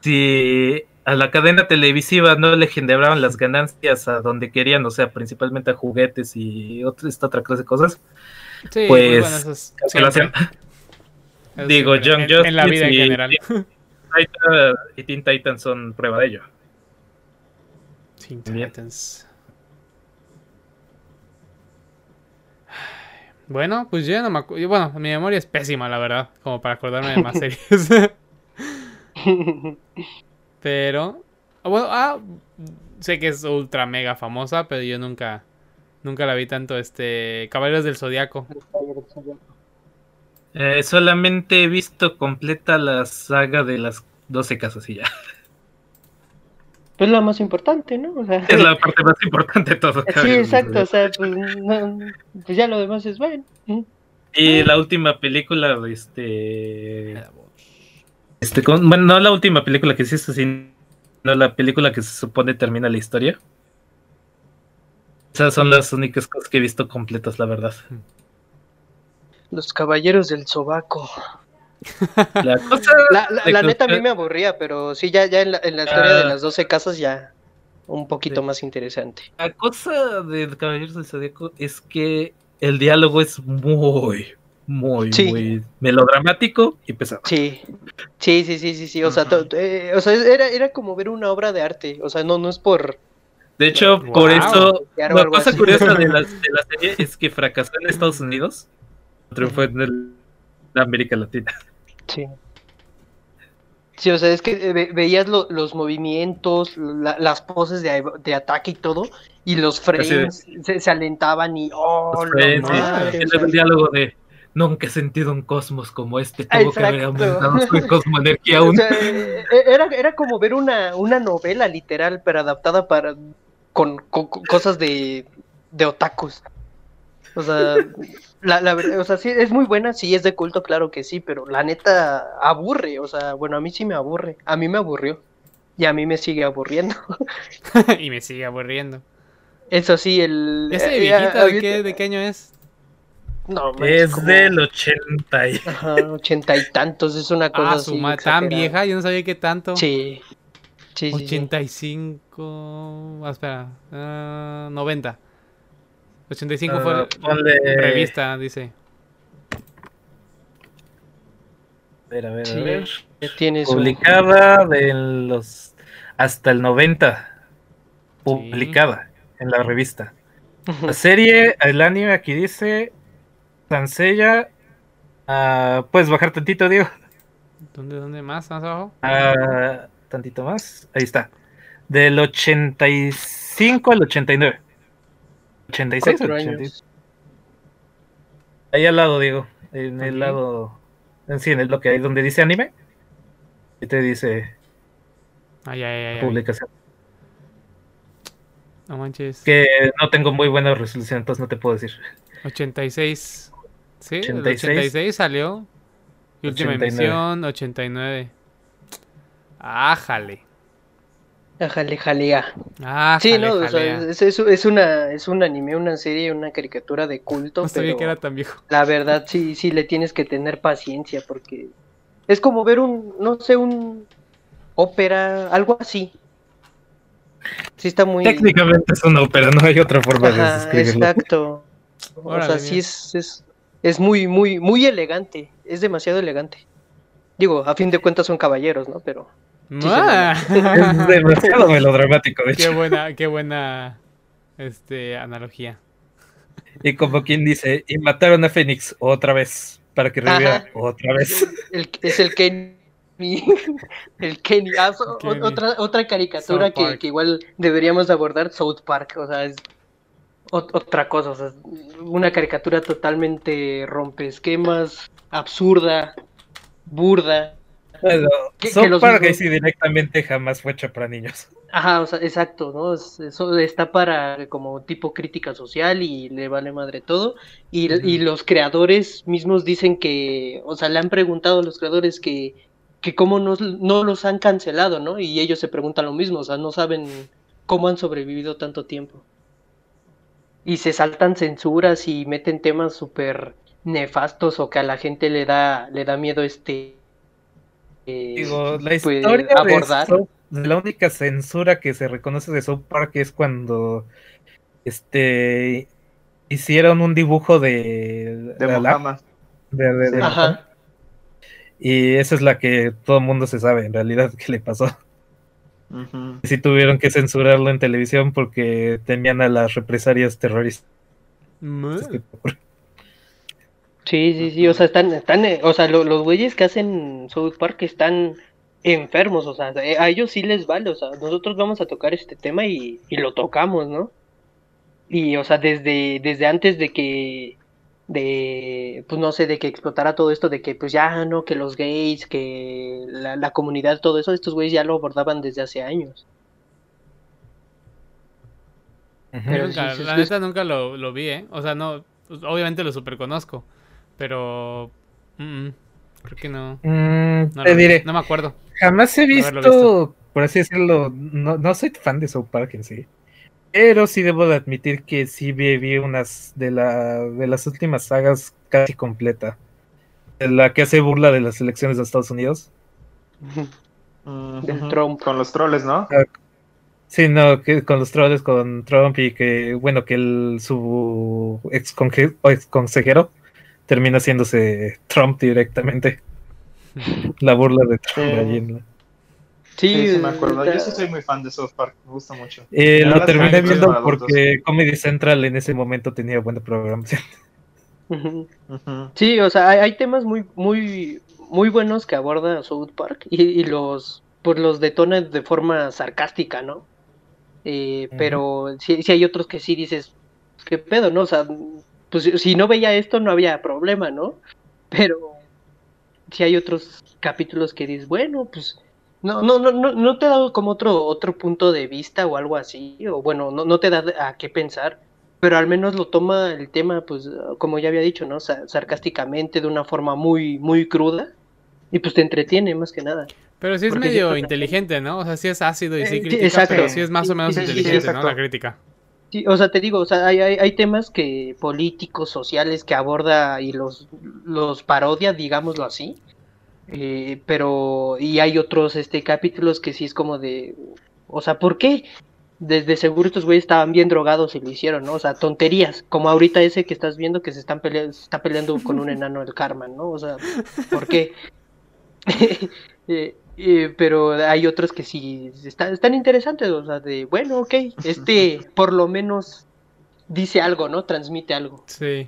si a la cadena televisiva no le generaban las ganancias a donde querían, o sea, principalmente a juguetes y otra, esta otra clase de cosas, Sí, pues, bueno, [LAUGHS] eso es Digo, Young en, en la vida en y- general. Titan y Teen Titans son prueba de ello. Teen. Titans. Bueno, pues yo no me acuerdo. Bueno, mi memoria es pésima, la verdad, como para acordarme de más [LAUGHS] series. [LAUGHS] pero. ah, Bueno, ah, sé que es ultra mega famosa, pero yo nunca. Nunca la vi tanto. Este. Caballeros del Zodiaco. Eh, solamente he visto completa la saga de las 12 casas y ya. Pues la más importante, ¿no? O sea, Es la parte más importante de todo. Sí, exacto, o sea, pues, no- pues ya lo demás es bueno. Y la última película, este. Este con- bueno, no la última película que hiciste, sino la película que se supone termina la historia. Esas son las únicas cosas que he visto completas, la verdad. Los caballeros del sobaco. La [LAUGHS] cosa. La, neta a mí me aburría, pero sí, ya, ya en la, en la historia de Ah. las 12 casas ya un poquito Sí. más interesante. La cosa de Caballeros del Zodíaco es que el diálogo es muy, muy, Sí. muy melodramático y pesado. Sí, sí, sí, sí, sí, sí. O sea, to- eh, o sea era, era como ver una obra de arte. O sea, no, no es por... De hecho, Wow. por eso, la cosa así. curiosa de la, [LAUGHS] de la serie es que fracasó en Estados Unidos, triunfó en el- en América Latina. Sí. Sí, o sea, es que eh, ve- veías lo- los movimientos, la- las poses de, de ataque y todo, y los frames se, se alentaban y... ¡Oh, Los no mames! y luego el diálogo de nunca he sentido un cosmos como este, tuvo que haber aumentado su [LAUGHS] cosmoenergía O aún. sea, eh, era, era como ver una, una novela literal, pero adaptada para con, con- con cosas de, de otakus. O sea, la, la verdad, o sea, sí, es muy buena, sí, es de culto, claro que sí, pero la neta aburre, o sea, bueno, a mí sí me aburre, a mí me aburrió, y a mí me sigue aburriendo. [LAUGHS] y me sigue aburriendo. Eso sí, el... ¿Ese eh, viejito ah, de qué, de qué año es? No, Es como- del 80 y... [LAUGHS] Ajá, ochenta y tantos, es una cosa Ah, así su madre, tan vieja, yo no sabía que tanto. Sí, sí, sí, sí. 85. Ah, espera. ah, 90. 85 Ah, fue ponle- revista, dice. A ver, a ver, a Sí, ver. ya tiene su... Publicada de los hasta el 90. Publicada en la revista. [LAUGHS] La serie, el anime aquí dice Sansella. Puedes bajar tantito, Diego. ¿Dónde, dónde más? ¿Más abajo? Tantito más. Ahí está. Del 85 al 89. 86 Cuatro al años. 86. Ahí al lado, Diego. En el lado. en Sí, en el bloque ahí donde dice anime. Y te dice Ay, ay, ay, ay. publicación. No manches. Que no tengo muy buena resolución, entonces no te puedo decir. 86. Sí, el 86. 86 salió. Y última 89. emisión, 89. Ájale. Ajale, jalea. Ájale, Sí, no, o sea, es, es, es una, es un anime, una serie, una caricatura de culto, No sabía pero que era tan viejo. la verdad sí, sí le tienes que tener paciencia porque es como ver un, no sé, un ópera, algo así. Sí está muy... Técnicamente es una ópera, no hay otra forma de Ajá, describirlo. exacto. O Órale, sea, sí es, es, es muy, muy, muy elegante, es demasiado elegante. Digo, a fin de cuentas son caballeros, ¿no? Pero... Ah. [LAUGHS] Es demasiado melodramático, de qué buena, qué buena este analogía. Y como quien dice, y mataron a Fénix otra vez, para que reviva otra vez. El, es el Kenny. [LAUGHS] El Kenny. Ah, Kenny. Otra, otra caricatura que, que igual deberíamos abordar, South Park. O sea, es otra cosa. O sea, una caricatura totalmente rompe esquemas, absurda, burda. Bueno, Que- South que los sí directamente jamás fue hecho para niños. Ajá, o sea, exacto, ¿no? Es- Eso está para como tipo crítica social y le vale madre todo. Y los creadores mismos dicen que, o sea, le han preguntado a los creadores que, que cómo no, no los han cancelado, ¿no? Y ellos se preguntan lo mismo, o sea, no saben cómo han sobrevivido tanto tiempo. Y se saltan censuras y meten temas súper nefastos o que a la gente le da, le da miedo este... eh, Digo, la pues, historia abordar. de, la única censura que se reconoce de South Park es cuando este hicieron un dibujo de, De la- Mohammed. de- de- de- Ajá. y esa es la que todo el mundo se sabe en realidad [LAUGHS] que le pasó. Ujú. Sí tuvieron que censurarlo en televisión porque temían a las represalias terroristas. Sí, sí, sí, o sea, están, están, o sea, lo- los güeyes que hacen South Park están enfermos, o sea, eh, a ellos sí les vale, o sea, nosotros vamos a tocar este tema y, y lo tocamos, ¿no? Y, o sea, desde, desde antes de que, de, pues no sé, de que explotara todo esto, de que pues ya, no, que los gays, que la, la comunidad, todo eso, estos güeyes ya lo abordaban desde hace años. Pero nunca- sí, sí, la neta nunca lo, lo vi, ¿eh? O sea, no, pues, obviamente lo super conozco, pero mm, mm, creo que no. Mm, No, te lo diré, no me acuerdo. jamás he visto. por así decirlo, no, no soy fan de South Park en sí. Pero sí debo de admitir que sí vi, vi unas de, la, de las últimas sagas casi completa. La que hace burla de las elecciones de Estados Unidos. Trump. Con los troles, ¿no? Sí, no, que con los trolls, con Trump y que, bueno, que el, su ex, ex consejero termina haciéndose Trump directamente. [LAUGHS] La burla de Trump Sí. allí en la- Sí, Sí, sí, me acuerdo. Yo sí soy muy fan de South Park, me gusta mucho. Eh, lo terminé viendo porque Comedy Central en ese momento tenía buena programación. [LAUGHS] Sí, o sea, hay, hay temas muy, muy, muy buenos que aborda South Park y, y los, pues los detona de forma sarcástica, ¿no? Eh. Pero sí, sí hay otros que sí dices, ¿qué pedo, no? O sea, pues si no veía esto no había problema, ¿no? Pero sí hay otros capítulos que dices, bueno, pues no, no, no, no, no te da como otro, otro punto de vista o algo así, o bueno, no, no te da a qué pensar pero al menos lo toma el tema, pues, como ya había dicho, ¿no? Sa- sarcásticamente, de una forma muy, muy cruda, y pues te entretiene más que nada. Pero sí es Porque medio que- inteligente, ¿no? O sea, sí es ácido y Eh, sí sí, critica, exacto. pero sí es más o menos Sí, sí, sí, inteligente, ¿no? La crítica. Sí, o sea, te digo, o sea, hay, hay, hay temas que políticos, sociales que aborda y los, los parodia, digámoslo así. Eh, pero, y hay otros este capítulos que sí es como de, o sea, ¿por qué? Desde seguro estos güeyes estaban bien drogados y lo hicieron, ¿no? O sea, tonterías, como ahorita ese que estás viendo que se están peleando, se está peleando con un [LAUGHS] enano del karma, ¿no? O sea, ¿por qué? [LAUGHS] Eh, eh, pero hay otros que sí están, están interesantes, o sea, de, bueno, ok, este [LAUGHS] por lo menos dice algo, ¿no? Transmite algo. Sí.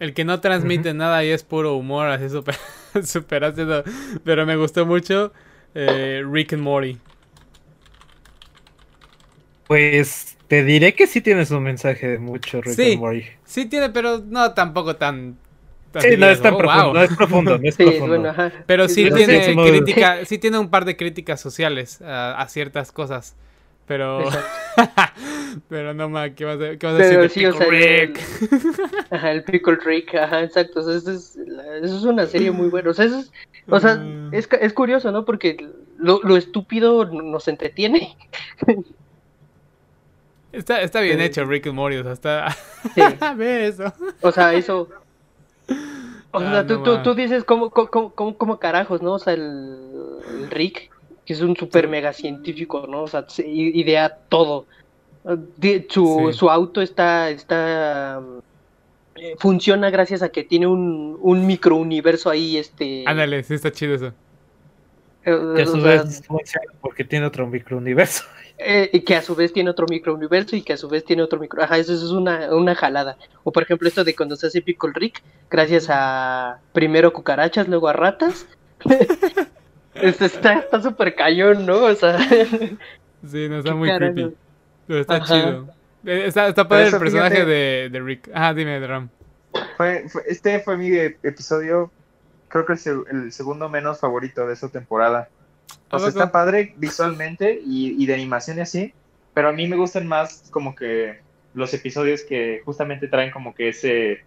El que no transmite nada y es puro humor, así súper [LAUGHS] ácido. Pero me gustó mucho eh, Rick and Morty. Pues te diré que sí tienes un mensaje de mucho Rick Sí. and Morty. Sí tiene, pero no tampoco tan... tan Sí, no es tan "Oh, profundo, wow". no es profundo, no es Sí, profundo. bueno. Pero sí Pero tiene sí crítica, tiene un par de críticas sociales a, a ciertas cosas. Pero, [LAUGHS] pero no ma, ¿qué vas a, qué vas a decir de sí, o Pickle sea, Rick? [LAUGHS] Ajá, el Pickle Rick, ajá, exacto. O sea, eso es, eso es una serie muy buena. O sea, eso es, o sea, Mm. es, es curioso, ¿no? Porque lo, lo estúpido nos entretiene. Está, está bien Sí. hecho Rick and Morty, o sea, está... Sí. [LAUGHS] Ve eso. O sea, eso. O Ah, sea, tú, no tú, tú dices, ¿cómo, cómo, cómo, cómo carajos, no? O sea, el, el Rick, que es un super mega científico, ¿no? O sea, se idea todo. Di- Su, Sí. su auto está, está eh, funciona gracias a que tiene un, un microuniverso ahí, este. Ándale, sí está chido eso. eh, Que a su sea, vez porque tiene otro microuniverso. [LAUGHS] eh, y que a su vez tiene otro microuniverso y que a su vez tiene otro micro. Ajá, eso, eso es una, una jalada. O por ejemplo, esto de cuando se hace Pickle Rick, gracias a primero cucarachas, luego a ratas. [LAUGHS] Este, está está súper cañón, ¿no? O sea, [LAUGHS] Sí, no está muy creepy. Pero está Ajá. chido. Eh, Está, está padre el personaje fíjate. de, de Rick. Ah, dime, Ram. Fue, fue- este fue mi e- episodio, creo que es el, el segundo menos favorito de esta temporada. ¿A O sea, está padre visualmente y, y de animación y así, pero a mí me gustan más como que los episodios que justamente traen como que ese,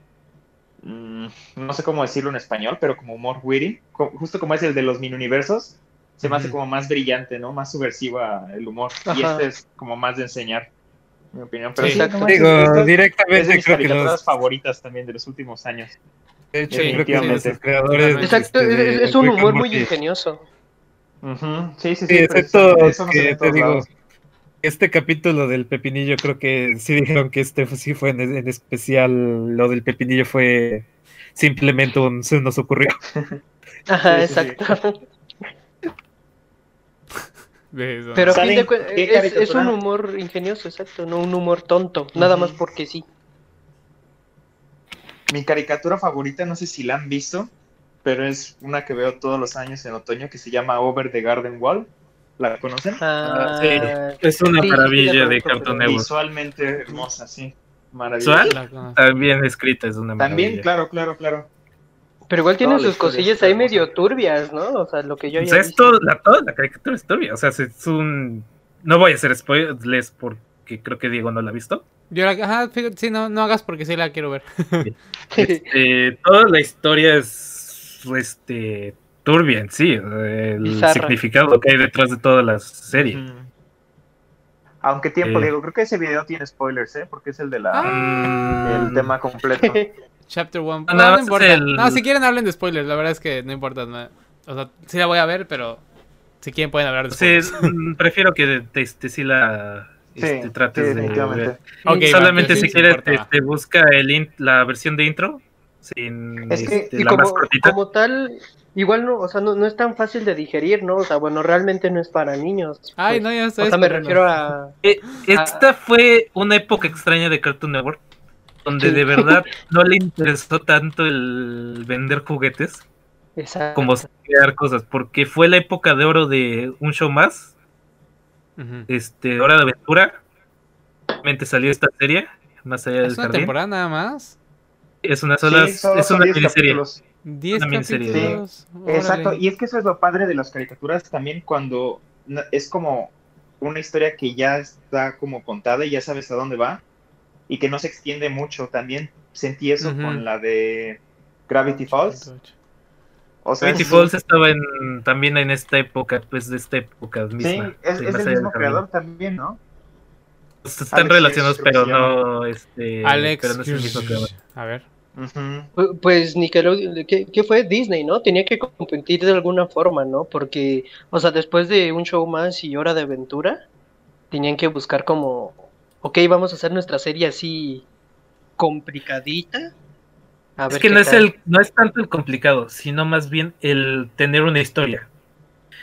mm, no sé cómo decirlo en español, pero como humor witty, co- justo como es el de los mini universos, se me hace como más brillante, ¿no? Más subversiva el humor. Y este es como más de enseñar, en mi opinión. Pero Sí. sí, no Digo, esta es de directamente mis creo que caricaturas los, favoritas también de los últimos años. de hecho, creo que los creadores. Exacto, este, es, de es un humor muy ingenioso. Sí, sí, sí. Sí, excepto eso no se ve que en te todos digo, lados. Este capítulo del pepinillo, creo que sí dijeron que este sí fue en, en especial, lo del pepinillo fue simplemente un se nos ocurrió. [LAUGHS] Ajá, Sí, sí, sí. exacto. [LAUGHS] Pero a fin ¿Saben de es, es un humor ingenioso, exacto, no un humor tonto, nada más porque sí. Mi caricatura favorita, no sé si la han visto, pero es una que veo todos los años en otoño que se llama Over the Garden Wall. ¿La conocen? Ah, sí. Es una sí, maravilla de Cartoon Network. Visualmente hermosa, sí. Maravillosa. Bien escrita, es una También, maravilla. claro, claro, claro. Pero igual tiene sus cosillas ahí medio turbias, ¿no? O sea, lo que yo O ya sea, es todo- la, toda la caricatura es turbia. O sea, es un. No voy a hacer spoilers porque creo que Diego no la ha visto. Yo la, ajá, fíjate, sí, no, no hagas porque sí la quiero ver. [LAUGHS] Este, toda la historia es este turbia en sí. El Bizarra. significado que hay detrás de toda la serie. Ujú. Aunque tiempo, Eh. Diego, creo que ese video tiene spoilers, ¿eh? Porque es el de la Ah. el tema completo. [LAUGHS] Chapter 1. Ah, No, nada no más importa. el- No, si quieren hablen de spoilers, la verdad es que no importa. no. O sea, sí la voy a ver, pero si quieren pueden hablar de Sí, spoilers. [LAUGHS] mm, prefiero que te, este, sí la Sí, este, sí, trates de definitivamente. ver. Ok, Solamente va, si sí, quieres, va. este, busca el in- la versión de intro sin Es que- este, Y la más como, cortita. como tal, igual no, o sea, no, no es tan fácil de digerir, ¿no? O sea, bueno, realmente no es para niños. Ay, pues. no, ya estoy O sea, me refiero a... Eh, esta fue una época extraña de Cartoon Network, donde Sí. de verdad [LAUGHS] no le interesó tanto el vender juguetes Exacto. como crear cosas, porque fue la época de oro de un show más, este, Hora de Aventura. Realmente salió esta serie, más allá del Es una jardín. temporada nada más. Es una sola, Sí, es una 10 miniserie. capítulos. 10 Una miniserie. Exacto, y es que eso es lo padre de las caricaturas también cuando es como una historia que ya está como contada y ya sabes a dónde va y que no se extiende mucho. También sentí eso con la de Gravity Falls. O sea, Gravity es- Falls estaba en, también en esta época, pues de esta época Sí, misma. es, sí, es el mismo creador también, ¿no? Están Alex relacionados, Hirsch, pero no, este, Alex. pero no es el mismo. A ver. Ujú. Pu- Pues Nickelodeon, ¿qué, qué fue Disney, no? Tenía que competir de alguna forma, ¿no? Porque, o sea, después de un show más y Hora de Aventura, tenían que buscar como, ok, vamos a hacer nuestra serie así complicadita. A Es ver que no es el, no es tanto el complicado, sino más bien el tener una historia.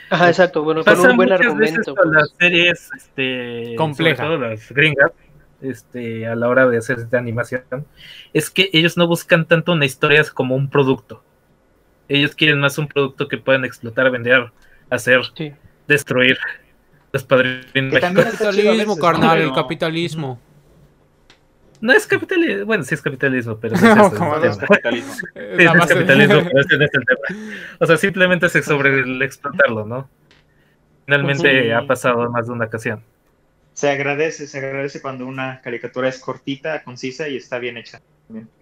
Ajá, exacto, bueno, con un buen muchas argumento. pues. las series, este, Compleja. sobre todo las gringas, este, a la hora de hacer esta animación, es que ellos no buscan tanto una historia como un producto. Ellos quieren más un producto que puedan explotar, vender, hacer, Sí. destruir. Los padrinos Que también a Capitalismo, carnal, ¿no? el capitalismo. No es capitalismo, bueno, sí es capitalismo, pero [LAUGHS] no es No, ese el ¿cómo Todo tema. es [LAUGHS] capitalismo. Sí, La sí es capitalismo, pero ese no es el tema. O sea, simplemente es sobre el explotarlo, ¿no? Finalmente Sí. ha pasado más de una ocasión. Se agradece, se agradece cuando una caricatura es cortita, concisa y está bien hecha.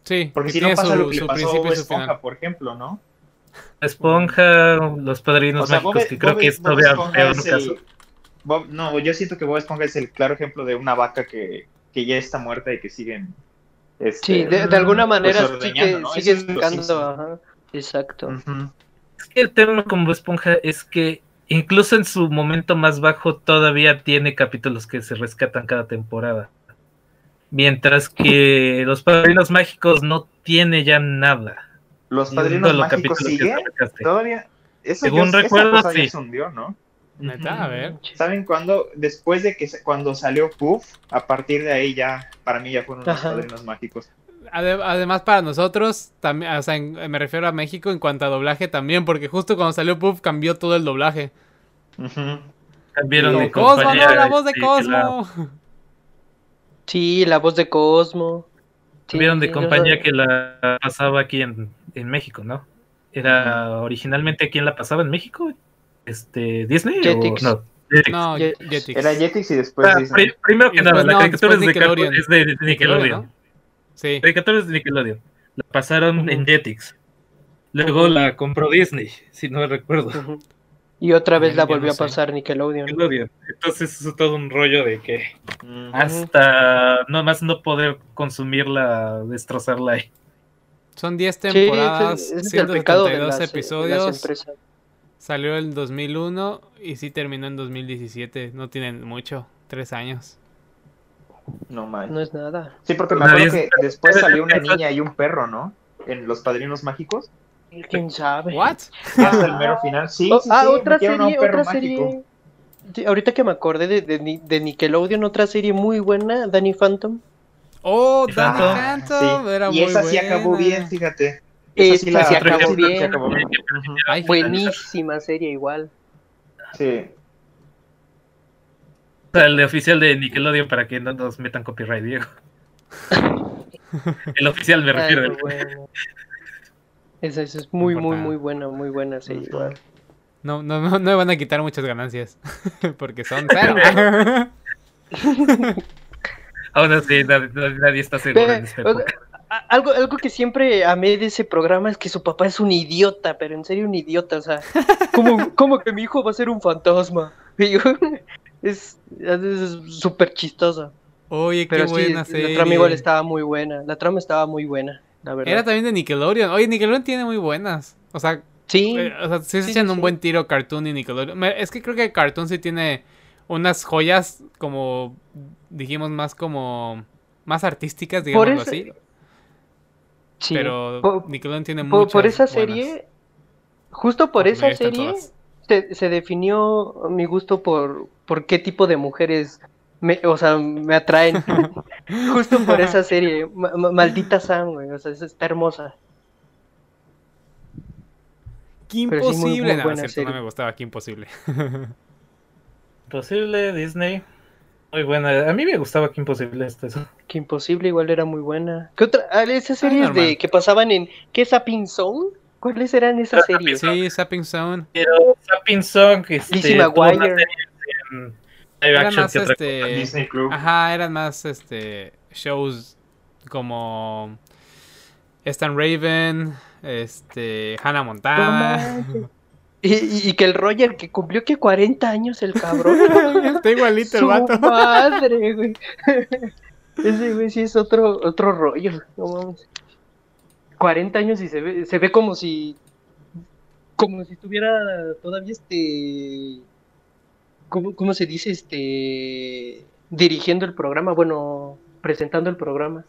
Sí, Porque que si no pasa su, lo que le pasó a Esponja, final. por ejemplo, ¿no? Esponja, los padrinos O sea, mágicos, Bob- que creo Bob- que es Bob todavía peor es caso. Bob- no, yo siento que Bob Esponja es el claro ejemplo de una vaca que, que ya está muerta y que siguen. este, Sí, de, de alguna manera pues, que ¿no? sigue Simpson. ajá, exacto. Es que el tema con Bob Esponja es que incluso en su momento más bajo todavía tiene capítulos que se rescatan cada temporada. Mientras que [LAUGHS] los padrinos mágicos no tiene ya nada. Los padrinos mágicos sigue todavía. Eso Según ya- recuerdo, sí. se hundió, ¿no? Neta, a ver. ¿Saben cuándo? Después de que cuando salió Puff, a partir de ahí ya, para mí ya fueron los padrinos mágicos. Ade- Además, para nosotros, también, o sea, en- me refiero a México en cuanto a doblaje también, porque justo cuando salió Puff cambió todo el doblaje. Ujú. Cambiaron Sí, de Cosmo, no, la voz de sí, Cosmo. la- Sí, la voz de Cosmo. Sí, cambiaron de compañía no, que la pasaba aquí en, en México, ¿no? era originalmente quién la pasaba en México, este Disney Jetix. o no. Jetix. No, Jet- Jetix. Era Jetix y después Ah, Disney. pri- primero que Y nada, después la no, caricatura es de, es de Nickelodeon. ¿no? Sí. La caricatura es de Nickelodeon. La pasaron en Jetix. Luego la compró Disney, si no recuerdo. Y otra vez la no volvió a sé. pasar Nickelodeon. Nickelodeon. Entonces es todo un rollo de que Ujú. hasta nomás no poder consumirla, destrozarla ahí. Son 10 Sí, temporadas, ese es el pecado de 172 las, de las episodios. Salió en 2001 y sí terminó en 2017. No tienen mucho, tres años. No mal. No es nada. Sí, porque me Nadie acuerdo es- que después salió una niña y un perro, ¿no? En Los Padrinos Mágicos. ¿Quién sabe? ¿What? Hasta el mero final. Sí, Oh, sí, ah, sí, otra serie, otra mágico. serie. Ahorita que me acordé de, de, Ni- de Nickelodeon, otra serie muy buena, Danny Phantom. Oh, Danny Ah, Phantom. sí. Era y muy esa sí acabó bien, fíjate. Esa sí la- acabó bien. acabó bien. Ujú. Ay, Buenísima serie igual. Sí. O sea, el oficial de Nickelodeon para que no nos metan copyright, Diego. [LAUGHS] El oficial me Ay, refiero. buena. Esa, esa es muy, muy, muy buena, muy buena serie Ujú. igual. No, no, no, no me van a quitar muchas ganancias. [LAUGHS] Porque son [LAUGHS] cero. Aún así, nadie, nadie está seguro en esta época. Algo, algo que siempre amé de ese programa es que su papá es un idiota, pero en serio un idiota, o sea, ¿cómo, cómo que mi hijo va a ser un fantasma? [LAUGHS] Y yo, es súper chistoso. Oye, qué sí, buena la serie. trama igual estaba muy buena. La trama estaba muy buena, la verdad. Era también de Nickelodeon. Oye, Nickelodeon tiene muy buenas. O sea, Sí, eh, o sea sí se echan sí, un sí. buen tiro Cartoon y Nickelodeon. Es que creo que Cartoon sí tiene unas joyas como, dijimos, más como, más artísticas, eso- así. Sí. Pero Por- Nickelodeon tiene por, muchas por esa buenas. serie, justo por esa serie, se, se definió mi gusto por, por qué tipo de mujeres me, o sea, me atraen. [LAUGHS] Justo por esa serie. Ma- ma- maldita Sam, güey. O sea, esa está hermosa. ¡Qué Pero sí, muy- imposible! muy No, no cierto, me gustaba, qué imposible. [LAUGHS] Imposible, Disney. Muy buena. A mí me gustaba que Imposible este. Que imposible, igual era muy buena. ¿Qué otra? Ah, esas series de que pasaban en. ¿Qué Zapping Zone? ¿Cuáles eran esas series? Sí, Sapping Zone. Pero Sapping este, más McGuire. series en live Eran action más que este. Disney Club. Ajá, eran más este shows como Stan Raven, este Hannah Montana. [LAUGHS] Y, que el Roger, que cumplió que 40 años el cabrón. [LAUGHS] Está igualito el Su vato. madre, güey. [LAUGHS] Ese güey sí es otro, otro rollo. No mames. 40 años y se ve, se ve como si. Como si estuviera todavía este. ¿Cómo, cómo se dice? Este. Dirigiendo el programa, bueno, presentando el programa.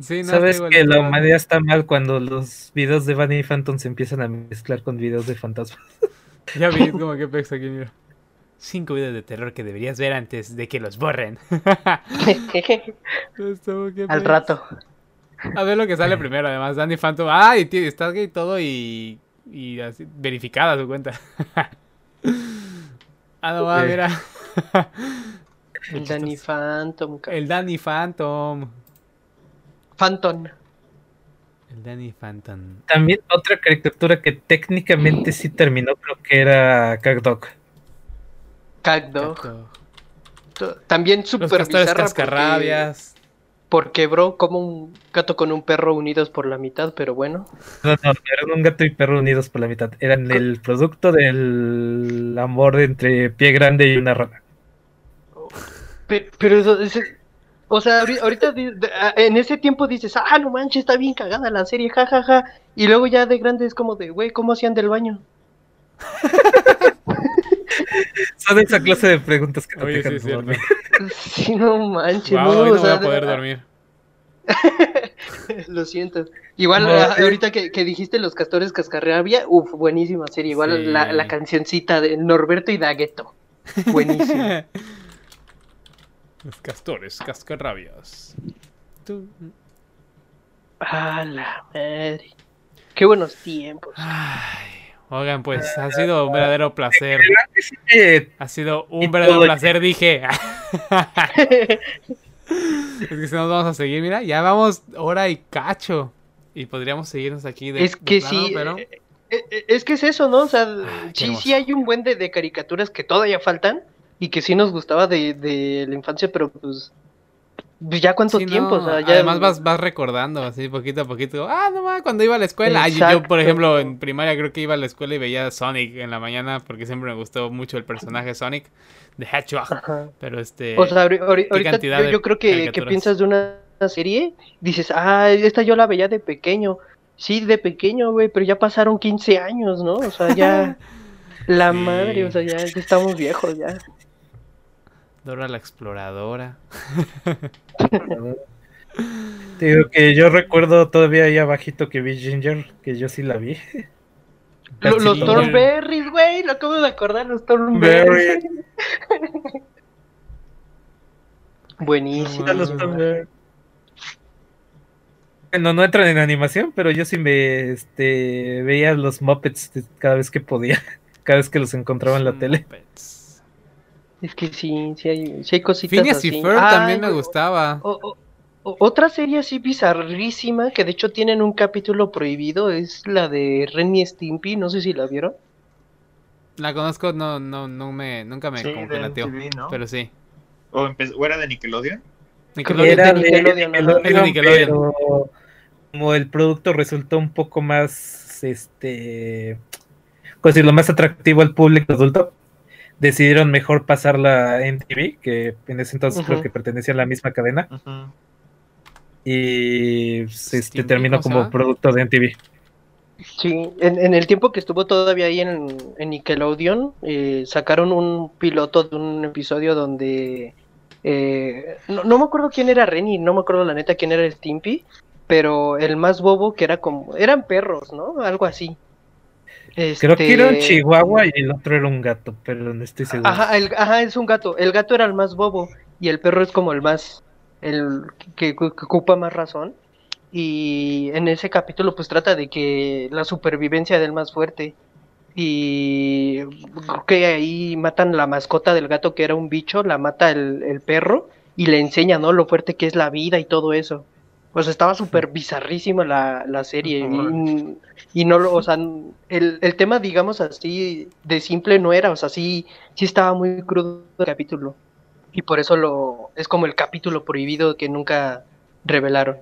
Sí, no, Sabes que la humanidad está mal cuando los videos de Bunny Phantom se empiezan a mezclar con videos de fantasmas. [LAUGHS] Ya vi [LAUGHS] como que pex aquí, mira. Cinco videos de terror que deberías ver antes de que los borren. [LAUGHS] Al rato. A ver lo que sale primero, además. Danny Phantom. Ah, y ti- está gay todo y. Y así, verificada su cuenta. [LAUGHS] ah, no, va, Ok. mira. El Danny Phantom. El Danny Phantom. Phantom. El Danny Phantom. También otra caricatura que técnicamente sí terminó, creo que era. Catdog. Gato. También castores bizarra porque, cascarrabias. porque, bro, como un gato con un perro unidos por la mitad, pero bueno. No, no, no eran un gato y perro unidos por la mitad. Eran el producto del amor entre pie grande y una rana. Pero, pero eso, ese- o sea, ahori- ahorita ah, en ese tiempo dices, ah, no manches, está bien cagada la serie, jajaja. Y luego ya de grande es como de, güey, ¿cómo hacían del baño? Son esa clase de preguntas que te Oye, sí, dejan cierto. dormir. [LAUGHS] Sí, no manches, Wow, no, hoy o no voy a poder de- dormir. [LAUGHS] Lo siento. Igual No, ah, ahorita que, que dijiste los castores cascarrabia, uff, buenísima serie. Igual Sí. la, la cancioncita de Norberto y Dagueto. Buenísima. [LAUGHS] Los castores cascarrabias. Tú- ah, la madre. Qué buenos tiempos. Ay, oigan, pues ha sido un verdadero placer. Ha sido un verdadero placer, dije. [LAUGHS] Es que si nos vamos a seguir, mira, ya vamos hora y cacho. Y podríamos seguirnos aquí de es de que plano, sí, pero e- e- es que es eso, ¿no? O sea, Ay, sí, sí hay un buen de, de caricaturas que todavía faltan y que sí nos gustaba de, de la infancia, pero pues, pues ya cuánto Sí, tiempo, no, o sea, ya... Además vas, vas recordando así poquito a poquito. Ah, no mames, cuando iba a la escuela. Ay, yo, por ejemplo, en primaria creo que iba a la escuela y veía a Sonic en la mañana porque siempre me gustó mucho el personaje Sonic de Hedgehog. Ajá. Pero este. O sea, ahori- ahori- ahorita yo, yo creo que, que piensas de una serie, dices, ah, esta yo la veía de pequeño. Sí, de pequeño, güey, pero ya pasaron 15 años, ¿no? O sea, ya... [LAUGHS] La madre, o sea, ya, ya estamos viejos, ya. Dora la exploradora. [LAUGHS] Te digo que yo recuerdo todavía ahí abajito que vi Ginger, que yo sí la vi. Lo- los Sí. Thornberries, güey, lo acabo de acordar, los. Thornberries. [LAUGHS] Buenísimo. No mames. Bueno, no entran en animación, pero yo sí me este, veía los Muppets cada vez que podía, [LAUGHS] cada vez que los encontraba en la tele. Muppets. Es que sí, sí hay, sí hay cositas Phineas así. y Ferb Ay, también me gustaba. o- o- o- otra serie así bizarrísima que de hecho tienen un capítulo prohibido es la de Ren y Stimpy, no sé si la vieron. La conozco, no, no, no me, nunca me Sí. MTV, ¿no? Pero sí. ¿O, era de Nickelodeon? Nickelodeon. Era de de Nickelodeon. Nickelodeon, pero como el producto resultó un poco más, este, pues decirlo, más atractivo al público adulto, decidieron mejor pasarla en TV, que en ese entonces creo que pertenecía a la misma cadena, y pues, este, terminó ¿cómo se como producto de MTV. Sí, en, en el tiempo que estuvo todavía ahí en, en Nickelodeon, eh, sacaron un piloto de un episodio donde eh, no, no me acuerdo quién era Renny, no me acuerdo la neta quién era Stimpy, pero el más bobo que era como, eran perros, ¿no? Algo así. Creo que era un Este, chihuahua y el otro era un gato, pero no estoy seguro. Ajá, el- ajá, es un gato. El gato era el más bobo y el perro es como el más, el que, que ocupa más razón. Y en ese capítulo pues trata de que la supervivencia del más fuerte. Y que ahí matan la mascota del gato que era un bicho, la mata el, el perro y le enseña, ¿no? Lo fuerte que es la vida y todo eso. Pues estaba súper bizarrísima la, la serie. Y, y no lo, o sea, el, el tema, digamos así, de simple no era, o sea, sí, sí estaba muy crudo el capítulo. Y por eso lo, es como el capítulo prohibido que nunca revelaron.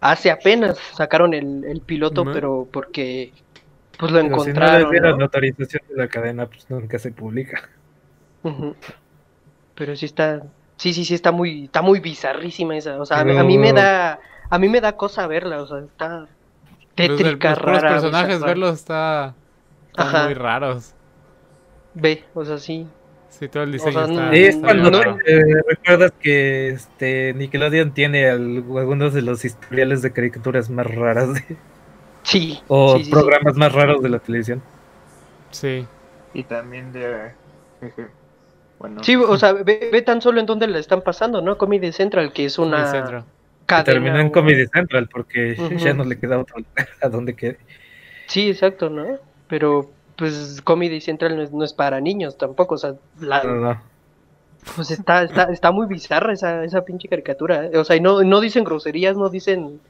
Hace apenas sacaron el, el piloto, pero porque pues lo Pero si no les encontraron. dieron ¿no? autorización de la cadena, pues nunca se publica. Pero sí está, sí, sí, sí está muy, está muy bizarrísima esa. O sea, a mí- a mí me da, a mí me da cosa verla, o sea, está Pues tétrica, los rara. personajes, bizarra. verlos está, están Ajá. muy raros. Ve, o sea, sí. Sí, todo el diseño sea, está, es está cuando no- eh, recuerdas que este Nickelodeon tiene al- algunos de los historiales de caricaturas más raras de- Sí. o sí, sí, sí. programas más raros de la televisión. Sí. Y también de... jeje. Bueno, Sí, o sea, ve, ve tan solo en dónde la están pasando, ¿no? Comedy Central, que es Comedy una Central. Cadena. terminó en Comedy Central porque ya no le queda otro lugar [LAUGHS] a donde quede. Sí, exacto, ¿no? Pero, pues, Comedy Central no es, no es para niños tampoco, o sea, la, No, no. pues está, está, está muy bizarra esa, esa pinche caricatura, ¿eh? O sea, y no, no dicen groserías, no dicen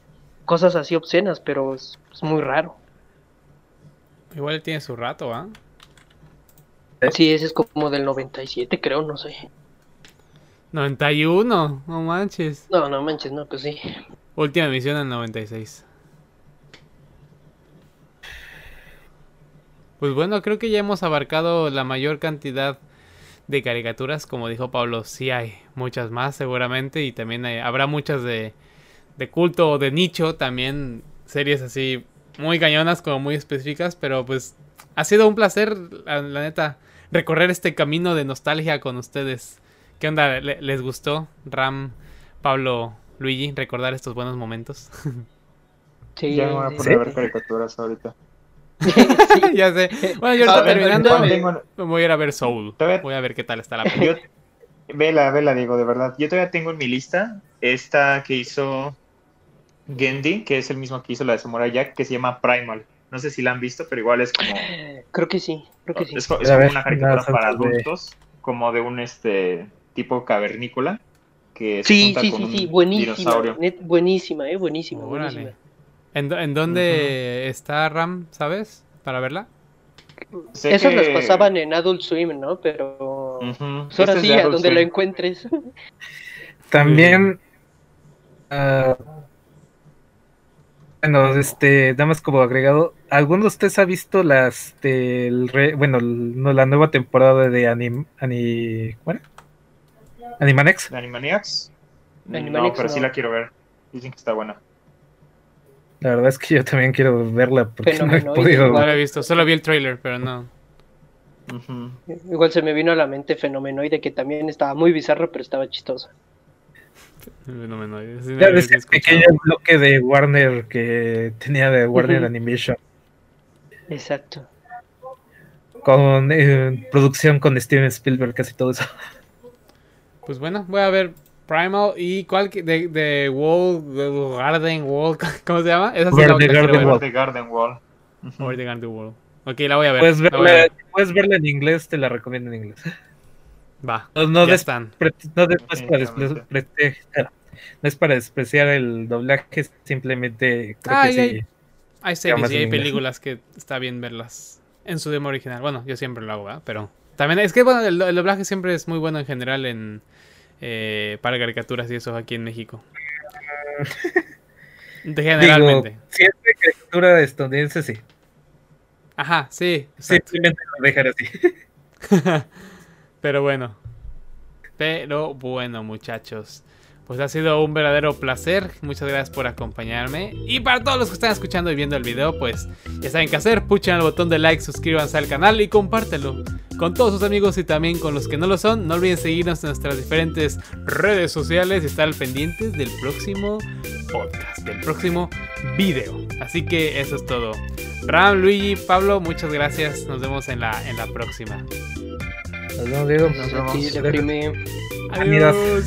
cosas así obscenas, pero es, es muy raro. Igual tiene su rato, ¿ah? Sí, ese es como del 97, creo, no sé. 91, no manches. No, no manches, no, pues sí. Última emisión en 96. Pues bueno, creo que ya hemos abarcado la mayor cantidad de caricaturas. Como dijo Pablo, sí hay muchas más seguramente. Y también hay- habrá muchas de, de culto o de nicho. También series así muy cañonas como muy específicas. Pero pues ha sido un placer, la, la neta, recorrer este camino de nostalgia con ustedes. ¿Qué onda? ¿Le- ¿Les gustó? Ram, Pablo, Luigi, recordar estos buenos momentos. [LAUGHS] Sí, ya me voy a sí, poner a sí. ver caricaturas ahorita. [LAUGHS] sí. [LAUGHS] ya sé. Bueno, yo A ahorita terminando tengo- voy a ir a ver Soul. Todavía- Voy a ver qué tal está la película. Yo, vela, vela, digo, de verdad. Yo todavía tengo en mi lista esta que hizo Gendy, que es el mismo que hizo la de Samurai Jack, que se llama Primal. No sé si la han visto, pero igual es como, Creo que sí, creo que sí. es, es A como ver, una caricatura para adultos, como de un este tipo cavernícola que se Sí, junta sí, con sí, buenísima, dinosaurio. net- buenísima, eh, buenísima, buenísima. ¿En, en dónde está Ram, sabes? para verla? Sé Esas que- las pasaban en Adult Swim, ¿no? Pero Ujú. pues ahora Este es sí, de a donde lo encuentres. [LAUGHS] También. ah, bueno, este, nada más como agregado. ¿Alguno de ustedes ha visto las del re- bueno, no, la nueva temporada de Anim, Ani, Animanex? ¿De Animaniacs? No, Animaniacs pero sí la quiero ver. Dicen que está buena. La verdad es que yo también quiero verla porque no he Fenomenoide, podido. No la he visto, solo vi el trailer, pero no. Igual se me vino a la mente Fenomenoide, que también estaba muy bizarro, pero estaba chistoso. Fenomenoide, sí, Ya ves el pequeño bloque de Warner que tenía de Warner. Animation Exacto. con eh, producción con Steven Spielberg, casi todo eso. Pues bueno, voy a ver Primal y cuál de, de Wall, de Garden Wall, [LAUGHS] ¿cómo se llama? Esa sí Over la, the Garden. Wall. The Garden Wall. Ujú. Over the Garden Wall. Ok, la voy a ver. Puedes verla, ver. puedes verla en inglés, te la recomiendo en inglés. Va, No, no ya des- están. pre- no des- no es para no es despreciar el doblaje, simplemente creo que ay. sí. Hay series y hay películas que está bien verlas en su idioma original. Bueno, yo siempre lo hago, ¿verdad? Pero también es que bueno, el, el doblaje siempre es muy bueno en general en eh, para caricaturas y eso aquí en México. De generalmente. Digo, si es de caricatura estadounidense, sí. Ajá, sí. Simplemente lo dejar así. [LAUGHS] Pero bueno. Pero bueno, muchachos. Pues ha sido un verdadero placer. Muchas gracias por acompañarme. Y para todos los que están escuchando y viendo el video, pues ya saben qué hacer. Puchen el botón de like, suscríbanse al canal y compártelo con todos sus amigos y también con los que no lo son. No olviden seguirnos en nuestras diferentes redes sociales y estar pendientes del próximo podcast, del próximo video. Así que eso es todo. Ram, Luigi, Pablo, muchas gracias. Nos vemos en la, en la próxima. Nos vemos, Diego. Nos vemos. Adiós.